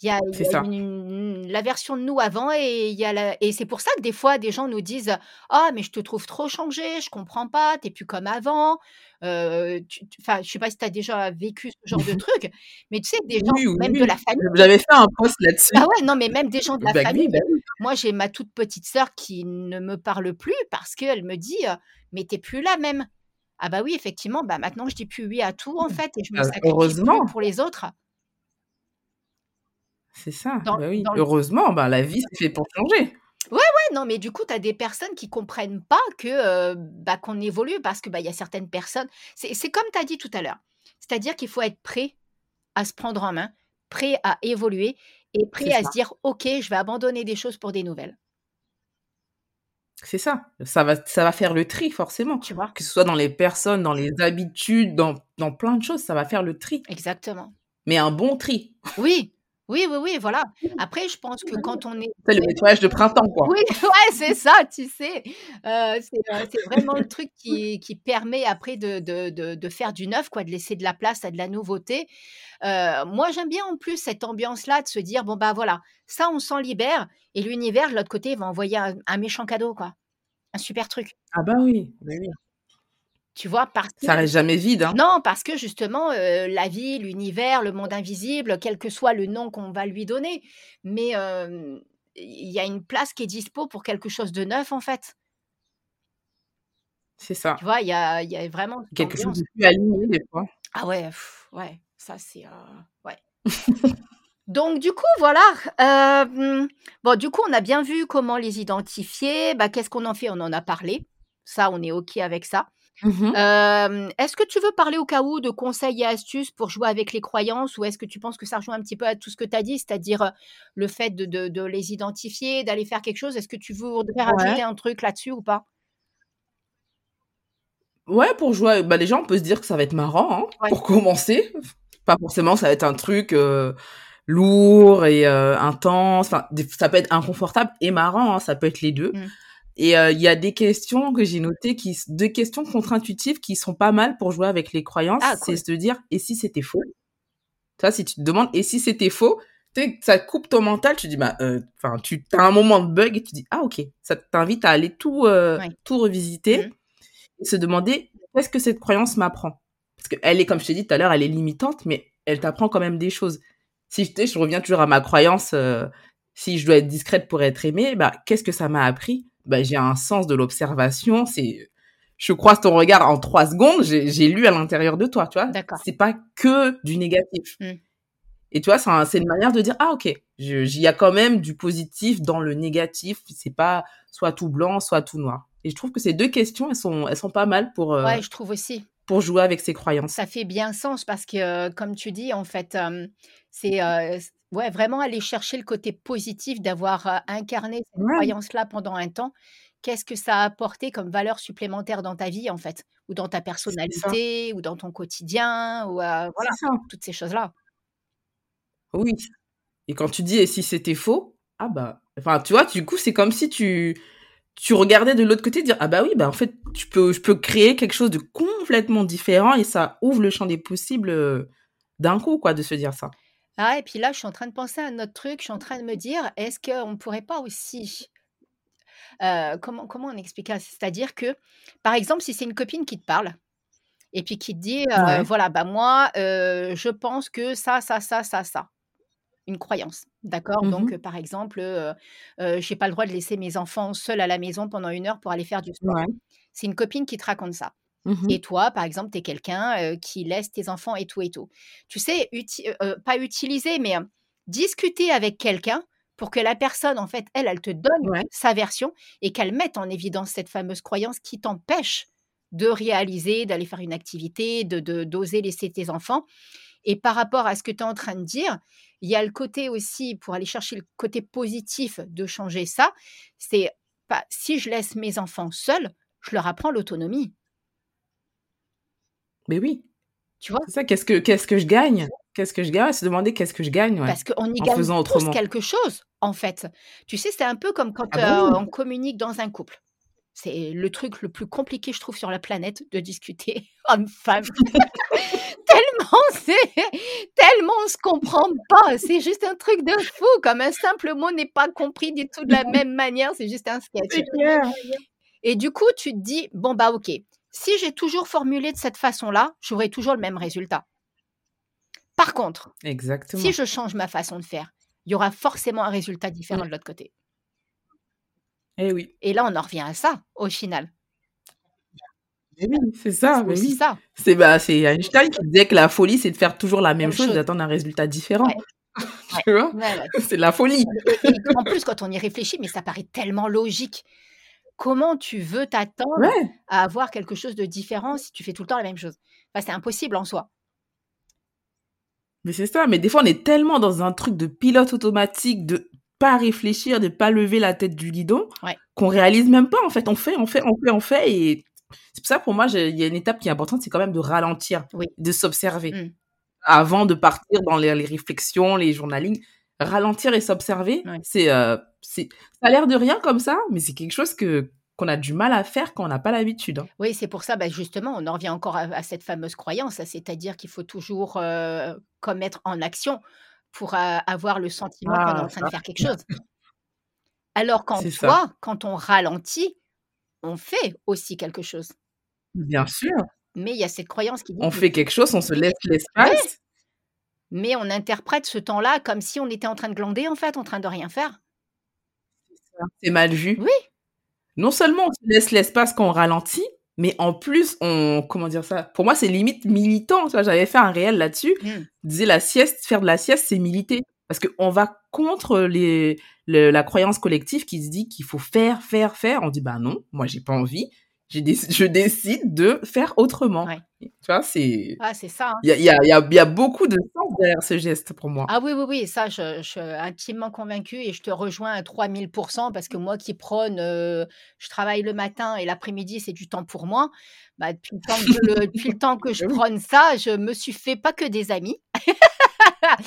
A: Il y a il
B: C'est
A: y a
B: ça.
A: une une la version de nous avant et il y a la et c'est pour ça que des fois des gens nous disent: «Ah mais je te trouve trop changé, je comprends pas, tu es plus comme avant». Heu, tu tu enfin, je sais pas si tu as déjà vécu ce genre de truc, mais tu sais des gens,
B: Oui, oui,
A: même de la famille
B: J'avais fait un post là-dessus.
A: bah, ouais, non mais même des gens de la
B: Bah, bah,
A: famille.
B: oui.
A: Moi, j'ai ma toute petite sœur qui ne me parle plus parce qu'elle me dit, heu: «Mais tu es plus la même». Ah bah, oui, effectivement, bah, maintenant je dis plus oui à tout en fait et je me
B: Heu,
A: sacrifie plus pour les autres.
B: C'est ça,
A: Dans
B: bah, oui.
A: dans le
B: Heureusement, bah, la vie, c'est fait pour changer.
A: Ouais, ouais, non, mais du coup, tu as des personnes qui comprennent pas que, heu, bah, qu'on évolue parce que, bah, y a certaines personnes c'est comme tu as dit tout à l'heure. C'est-à-dire qu'il faut être prêt à se prendre en main, prêt à évoluer et prêt à se dire: «OK, je vais abandonner des choses pour des nouvelles».
B: C'est ça. Ça va ça va faire le tri forcément,
A: Tu vois?
B: que ce soit dans les personnes, dans les habitudes, dans dans plein de choses, ça va faire le tri.
A: Exactement.
B: Mais un bon tri.
A: Oui, oui, oui, oui, voilà. Après, je pense que quand on est
B: sais, le nettoyage de printemps,
A: oui,
B: quoi.
A: ouais, c'est ça, tu sais? C'est, heu, c'est vraiment le truc qui qui permet après de de de de faire du neuf, quoi, de laisser de la place à de la nouveauté. Heu, moi, j'aime bien en plus cette ambiance-là de se dire: «Bon, bah, voilà, ça, on s'en libère» et l'univers de l'autre côté, il va envoyer un un méchant cadeau, quoi, un super truc.
B: Ah bah, oui, bah, oui.
A: Tu vois? Parce que
B: Ça reste jamais vide, hein.
A: non, parce que justement, la vie, l'univers, le monde invisible, quel que soit le nom qu'on va lui donner, mais il y a une place qui est dispo pour quelque chose de neuf, en fait.
B: C'est
A: Tu
B: ça.
A: vois? Il y a y a vraiment
B: Quelque chose de plus aligné, des fois.
A: Ah ouais, ouais, ça c'est, ouais. Donc du coup, voilà, bon, du coup, on a bien vu comment les identifier. Bah, qu'est-ce qu'on en fait? On en a parlé. Ça, on est OK avec ça.
B: Mmh
A: est-ce que tu veux parler au cas où de conseils et astuces pour jouer avec les croyances ou est-ce que tu penses que ça rejoint un petit peu à tout ce que tu as dit? C'est-à-dire, le fait de de de les identifier, d'aller faire quelque chose? Est-ce que tu voudrais rajouter
B: Ouais.
A: un truc là-dessus ou pas?
B: Ouais, pour jouer bah, déjà, on peut se dire que ça va être marrant, hein,
A: Ouais.
B: pour commencer. Pas forcément, ça va être un truc, lourd et intense. Enfin, ça peut être inconfortable et marrant, hein, ça peut être les 2
A: Mmh.
B: Et heu, il y a des questions que j'ai notées qui 2 questions contre-intuitives qui sont pas mal pour jouer avec les croyances.
A: Ah
B: C'est
A: cool.
B: se dire: «Et si c'était faux?» Tu vois, si tu te demandes: «Et si c'était faux?» ça coupe ton mental, tu dis: «Bah, heu» enfin, tu tu as un moment de bug et tu dis: «Ah OK». Ça t'invite à aller tout,
A: Ouais.
B: tout
A: Mmh.
B: revisiter et se demander: «Qu'est-ce que cette croyance m'apprend?» parce qu'elle est, comme je t'ai dit tout à l'heure, elle est limitante, mais elle t'apprend quand même des choses. Si je reviens toujours à ma croyance, si je dois être discrète pour être aimée, bah, qu'est-ce que ça m'a appris? Bah, j'ai un sens de l'observation, c'est je croise ton regard en 3 secondes, j'ai lu à l'intérieur de toi, tu vois?
A: D'accord.
B: C'est pas que du négatif
A: Mmh.
B: et tu vois, c'est un c'est une manière de dire: «Ah OK, il y a quand même du positif dans le négatif, c'est pas soit tout blanc, soit tout noir». Et je trouve que ces deux questions, elles sont, elles sont pas mal pour, euh,
A: Ouais, je trouve aussi.
B: pour jouer avec ses croyances.
A: Ça fait bien sens parce que, euh, comme tu dis, en fait, euh, c'est ouais, vraiment aller chercher le côté positif d'avoir euh, incarné cette
B: Ouais,
A: croyance-là pendant un temps. Qu'est-ce que ça a apporté comme valeur supplémentaire dans ta vie, en fait, ou dans ta
B: c'est ça.
A: personnalité, ou dans ton quotidien, ou euh, voilà,
B: C'est ça.
A: toutes ces choses-là.
B: Oui. Et quand tu dis et si c'était faux, ah bah, enfin, tu vois, du coup, c'est comme si tu, tu regardais de l'autre côté, dire ah bah oui, bah en fait, tu peux, je peux créer quelque chose de complètement différent et ça ouvre le champ des possibles euh, d'un coup, quoi, de se dire ça.
A: Ah, et puis là, je suis en train de penser à un autre truc. Je suis en train de me dire, est-ce qu'on ne pourrait pas aussi, euh, comment, comment on explique ça? C'est-à-dire que, par exemple, si c'est une copine qui te parle, et puis qui te dit, euh,
B: Ouais.
A: voilà, bah moi, euh, je pense que ça, ça, ça, ça, ça. Une croyance, d'accord? Donc,
B: Mhm.
A: heu, par exemple, heu heu, j'ai pas le droit de laisser mes enfants seuls à la maison pendant une heure pour aller faire du sport.
B: Ouais.
A: C'est une copine qui te raconte ça
B: Mhm.
A: et toi, par exemple, tu es quelqu'un, qui laisse tes enfants et tout et tout. Tu sais, uti pas utiliser, mais, discuter avec quelqu'un pour que la personne, en fait, elle, elle te donne
B: Ouais.
A: sa version et qu'elle mette en évidence cette fameuse croyance qui t'empêche de réaliser, d'aller faire une activité, de de d'oser laisser tes enfants et par rapport à ce que tu es en train de dire, il y a le côté aussi, pour aller chercher le côté positif de changer ça, c'est pas si je laisse mes enfants seuls, je leur apprends l'autonomie,
B: Mais oui,
A: tu vois?
B: c'est ça. Qu'est-ce que, qu'est-ce que je gagne? Qu'est-ce que je gagne? Se demander qu'est-ce que je gagne, ouais,
A: Parce qu'on y
B: en
A: gagne
B: faisant
A: tous
B: autrement.
A: quelque chose, en fait. Tu sais, c'est un peu comme quand,
B: Ah bah oui.
A: on communique dans un couple. C'est le truc le plus compliqué, je trouve, sur la planète de discuter homme-femme. Tellement c'est tellement on se comprend pas, c'est juste un truc de fou, comme un simple mot n'est pas compris du tout de la même manière, c'est juste un sketch. Et du coup, tu te dis: «Bon, bah, OK, si j'ai toujours formulé de cette façon-là, j'aurai toujours le même résultat. Par contre,
B: Exactement.
A: si je change ma façon de faire, il y aura forcément un résultat différent
B: Mm.
A: de l'autre côté».
B: Eh oui.
A: Et là, on en revient à ça, au final.
B: Eh oui, c'est ça,
A: C'est
B: oui.
A: ça.
B: C'est bah, c'est Einstein qui disait que la folie, c'est de faire toujours la même
A: Même
B: chose et
A: chose.
B: d'attendre un résultat différent.
A: Ouais. Ouais.
B: Tu vois?
A: Ouais.
B: C'est la folie.
A: Et et en plus, quand on y réfléchit, mais ça paraît tellement logique. Comment tu veux t'attendre
B: Ouais.
A: à avoir quelque chose de différent si tu fais tout le temps la même chose? Enfin, c'est impossible en soi.
B: Mais c'est ça. Mais des fois, on est tellement dans un truc de pilote automatique, de pas réfléchir, de pas lever la tête du guidon,
A: Ouais.
B: qu'on réalise même pas. En fait, on fait, on fait, on fait, on fait. Et c'est pour ça, pour moi, il y a une étape qui est importante, c'est quand même de ralentir,
A: Oui.
B: de s'observer.
A: Mmh.
B: Avant de partir dans les, les réflexions, les journalings, ralentir et s'observer,
A: Ouais.
B: c'est, euh, c'est, ça a l'air de rien comme ça, mais c'est quelque chose que, qu'on a du mal à faire quand on n'a pas l'habitude. hein.
A: Oui, c'est pour ça, bah, justement, on en revient encore à, à cette fameuse croyance, c'est-à-dire qu'il faut toujours euh, commettre en action pour euh, avoir le sentiment qu'on est
B: Ah,
A: en train
B: ça.
A: de faire quelque chose. Alors qu'en
B: C'est ça.
A: soi, quand on ralentit, on fait aussi quelque chose.
B: Bien sûr.
A: Mais il y a cette croyance qui dit
B: On
A: que-
B: fait quelque chose, on se laisse l'espace.
A: Mais on interprète ce temps-là comme si on était en train de glander, en fait, en train de rien faire.
B: C'est mal vu.
A: Oui.
B: Non seulement on se laisse l'espace quand on ralentit, mais en plus, on, comment dire ça? Pour moi, c'est limite militant. J'avais fait un réel là-dessus.
A: Mm.
B: Je disais la sieste, faire de la sieste, c'est militer. Parce qu'on va contre les, le- la croyance collective qui se dit qu'il faut faire, faire, faire. On dit, bah non, moi, j'ai pas envie. Je décide de faire autrement.
A: Ouais.
B: Tu vois, c'est,
A: Ah, c'est ça. hein.
B: il y a, y, a, y, a, il y a beaucoup de sens derrière ce geste pour moi.
A: Ah oui, oui, oui, ça, je, je suis intimement convaincue et je te rejoins à 3000% parce que moi qui prône, euh, je travaille le matin et l'après-midi, c'est du temps pour moi. Bah, depuis, le temps que le- depuis le temps que je prône ça, je me suis fait pas que des amis.
B: Ah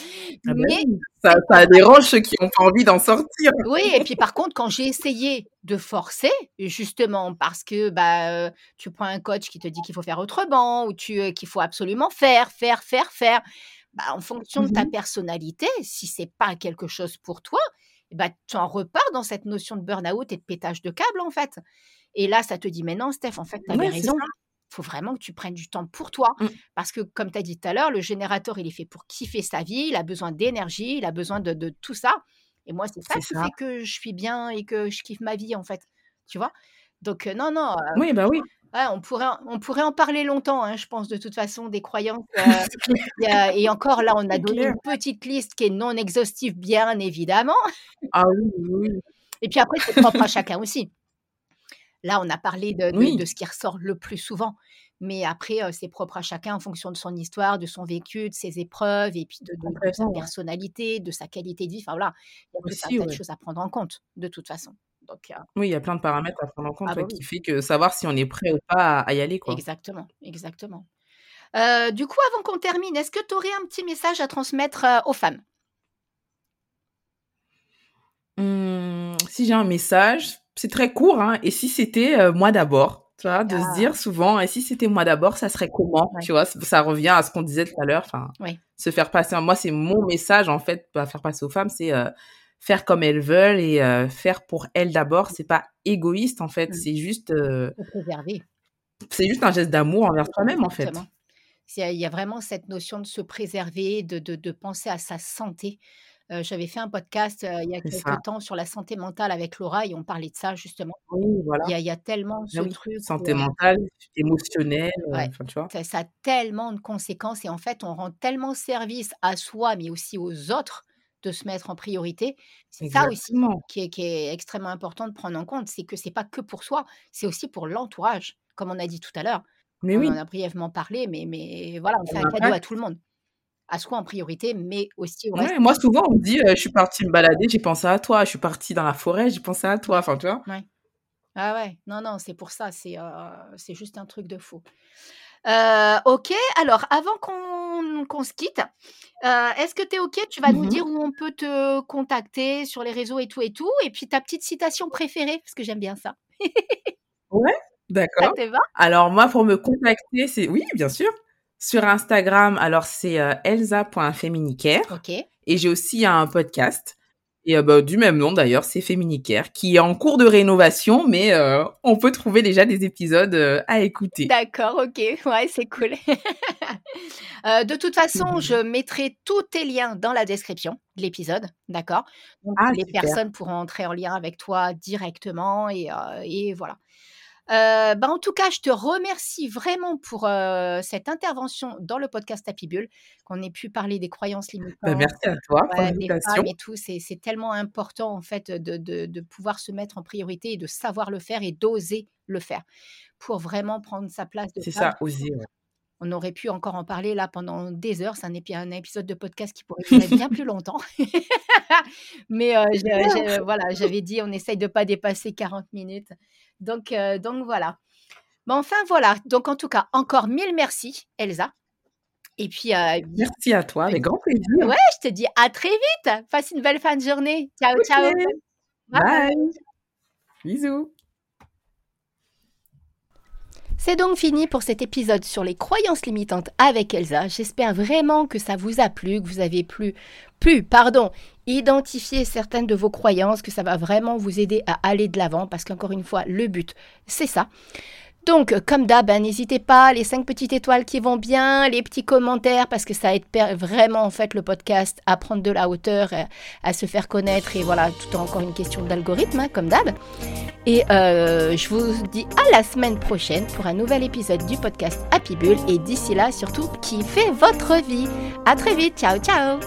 B: bah
A: Mais
B: ça, ça dérange ceux qui ont pas envie d'en sortir.
A: oui, et puis par contre, quand j'ai essayé de forcer, justement parce que bah, tu prends un coach qui te dit qu'il faut faire autrement ou tu, qu'il faut absolument faire, faire, faire, faire, bah, en fonction de ta
B: Mhm.
A: personnalité, si c'est pas quelque chose pour toi, eh bah, tu en repars dans cette notion de burn-out et de pétage de câble en fait. Et là, ça te dit, mais non, Steph, en fait, tu avais
B: Ouais,
A: raison. Faut vraiment que tu prennes du temps pour toi.
B: Mm.
A: Parce que, comme tu as dit tout à l'heure, le générateur, il est fait pour kiffer sa vie, il a besoin d'énergie, il a besoin de, de tout ça. Et moi, c'est ça qui
B: ça.
A: fait que je suis bien et que je kiffe ma vie, en fait. Tu vois? Donc, euh, non, non, euh,
B: Oui, bah oui.
A: ouais, on, pourrait, en- on pourrait en parler longtemps, hein, je pense, de toute façon, des croyances. euh, y a- et encore, là, on a donné une petite liste qui est non exhaustive, bien évidemment.
B: Ah oui, oui, oui.
A: Et puis après, c'est propre à chacun aussi. Là, on a parlé de, de-
B: Oui,
A: de ce qui ressort le plus souvent. Mais après, euh, c'est propre à chacun en fonction de son histoire, de son vécu, de ses épreuves, et puis de, sa personnalité, de sa qualité de vie. Enfin voilà, il y a tout un
B: Aussi,
A: de choses à prendre en compte, de toute façon. Donc, euh,
B: Oui, il y a plein de paramètres à prendre en
A: ah
B: compte,
A: bah
B: ouais,
A: oui,
B: qui fait que savoir si on est prêt ou pas à, y aller, quoi.
A: exactement, exactement. Euh, du coup, avant qu'on termine, est-ce que tu aurais un petit message à transmettre aux femmes?
B: Hum, si j'ai un message, c'est très court, hein, et si c'était euh, moi d'abord, tu vois, de se
A: Ah,
B: dire souvent, et si c'était moi d'abord, ça serait comment,
A: ouais,
B: tu vois, ça revient à ce qu'on disait tout à l'heure, enfin,
A: ouais,
B: se faire passer, moi, c'est mon message, en fait, à faire passer aux femmes, c'est euh, faire comme elles veulent et euh, faire pour elles d'abord, c'est pas égoïste, en fait,
A: mm,
B: c'est juste,
A: se préserver.
B: c'est juste un geste d'amour envers toi-même, en fait.
A: Il y a vraiment cette notion de se préserver, de, de, de penser à sa santé. Euh, J'avais fait un podcast euh, il y a
B: ça.
A: quelques temps sur la santé mentale avec Laura et on parlait de ça justement.
B: Oui, voilà.
A: Il y a, il y a tellement
B: Ah
A: ce
B: oui,
A: truc
B: santé
A: où,
B: mentale, émotionnelle,
A: ouais,
B: enfin, tu vois.
A: ça, ça a tellement de conséquences et en fait, on rend tellement service à soi, mais aussi aux autres de se mettre en priorité. C'est ça aussi qui est, qui est extrêmement important de prendre en compte, c'est que c'est pas que pour soi, c'est aussi pour l'entourage, comme on a dit tout à l'heure.
B: Mais
A: On
B: oui,
A: en a brièvement parlé, mais, mais voilà, on fait un cadeau à tout le monde, à soi en priorité, mais aussi au
B: Ouais,
A: reste.
B: moi souvent on me dit, «Je suis partie me balader, j'ai pensé à toi. Je suis partie dans la forêt, j'ai pensé à toi». Enfin, tu vois?
A: ouais. Ah ouais, non, non, c'est pour ça, c'est euh, c'est juste un truc de fou. Euh, ok, alors avant qu'on qu'on se quitte, euh, est-ce que tu es ok? Tu vas nous
B: Mmh
A: dire où on peut te contacter sur les réseaux et tout et tout, et puis ta petite citation préférée, parce que j'aime bien ça.
B: Ouais,
A: Ça
B: d'accord.
A: te va?
B: Alors moi pour me contacter, c'est oui, bien sûr. Sur Instagram, alors c'est, heu, elsa.féminicaire
A: Ok,
B: et j'ai aussi un podcast et heu, bah, du même nom d'ailleurs, c'est Féminicaire, qui est en cours de rénovation mais heu, on peut trouver déjà des épisodes, heu, à écouter.
A: d'accord, ok, ouais, c'est cool. Euh, de toute façon, je mettrai tous tes liens dans la description de l'épisode, d'accord? Donc
B: Ah
A: les
B: super.
A: personnes pourront entrer en lien avec toi directement et, euh, et voilà. Euh, bah, en tout cas, je te remercie vraiment pour euh, cette intervention dans le podcast Happy Bull, qu'on ait pu parler des croyances
B: Bah,
A: limitantes,
B: merci à toi pour l'invitation.
A: et tout. C'est c'est tellement important en fait de, de, de pouvoir se mettre en priorité et de savoir le faire et d'oser le faire pour vraiment prendre sa place de
B: C'est ça, oser, ouais.
A: On aurait pu encore en parler là pendant des heures. C'est un, épi- un épisode de podcast qui pourrait durer bien plus longtemps. Mais euh, j'ai- voilà, j'avais dit on essaye de pas dépasser 40 minutes. Donc, euh, donc voilà. Mais enfin voilà. Donc en tout cas, encore mille merci, Elsa. Et puis, euh,
B: Merci à toi, avec grand plaisir.
A: ouais, je te dis à très vite. Passe une belle fin de journée. Ciao, ciao. Bye.
B: Bisous.
A: C'est donc fini pour cet épisode sur les croyances limitantes avec Elsa. J'espère vraiment que ça vous a plu, que vous avez pu, pu pardon, identifier certaines de vos croyances, que ça va vraiment vous aider à aller de l'avant, parce qu'encore une fois, le but, c'est ça. Donc, comme d'hab, hein, n'hésitez pas, les cinq petites étoiles qui vont bien, les petits commentaires, parce que ça aide vraiment en fait le podcast à prendre de la hauteur, à, à se faire connaître, et voilà, tout est encore une question d'algorithme, hein, comme d'hab. Et euh, je vous dis à la semaine prochaine pour un nouvel épisode du podcast Happy Bull. Et d'ici là, surtout, kiffez votre vie. À très vite. Ciao, ciao.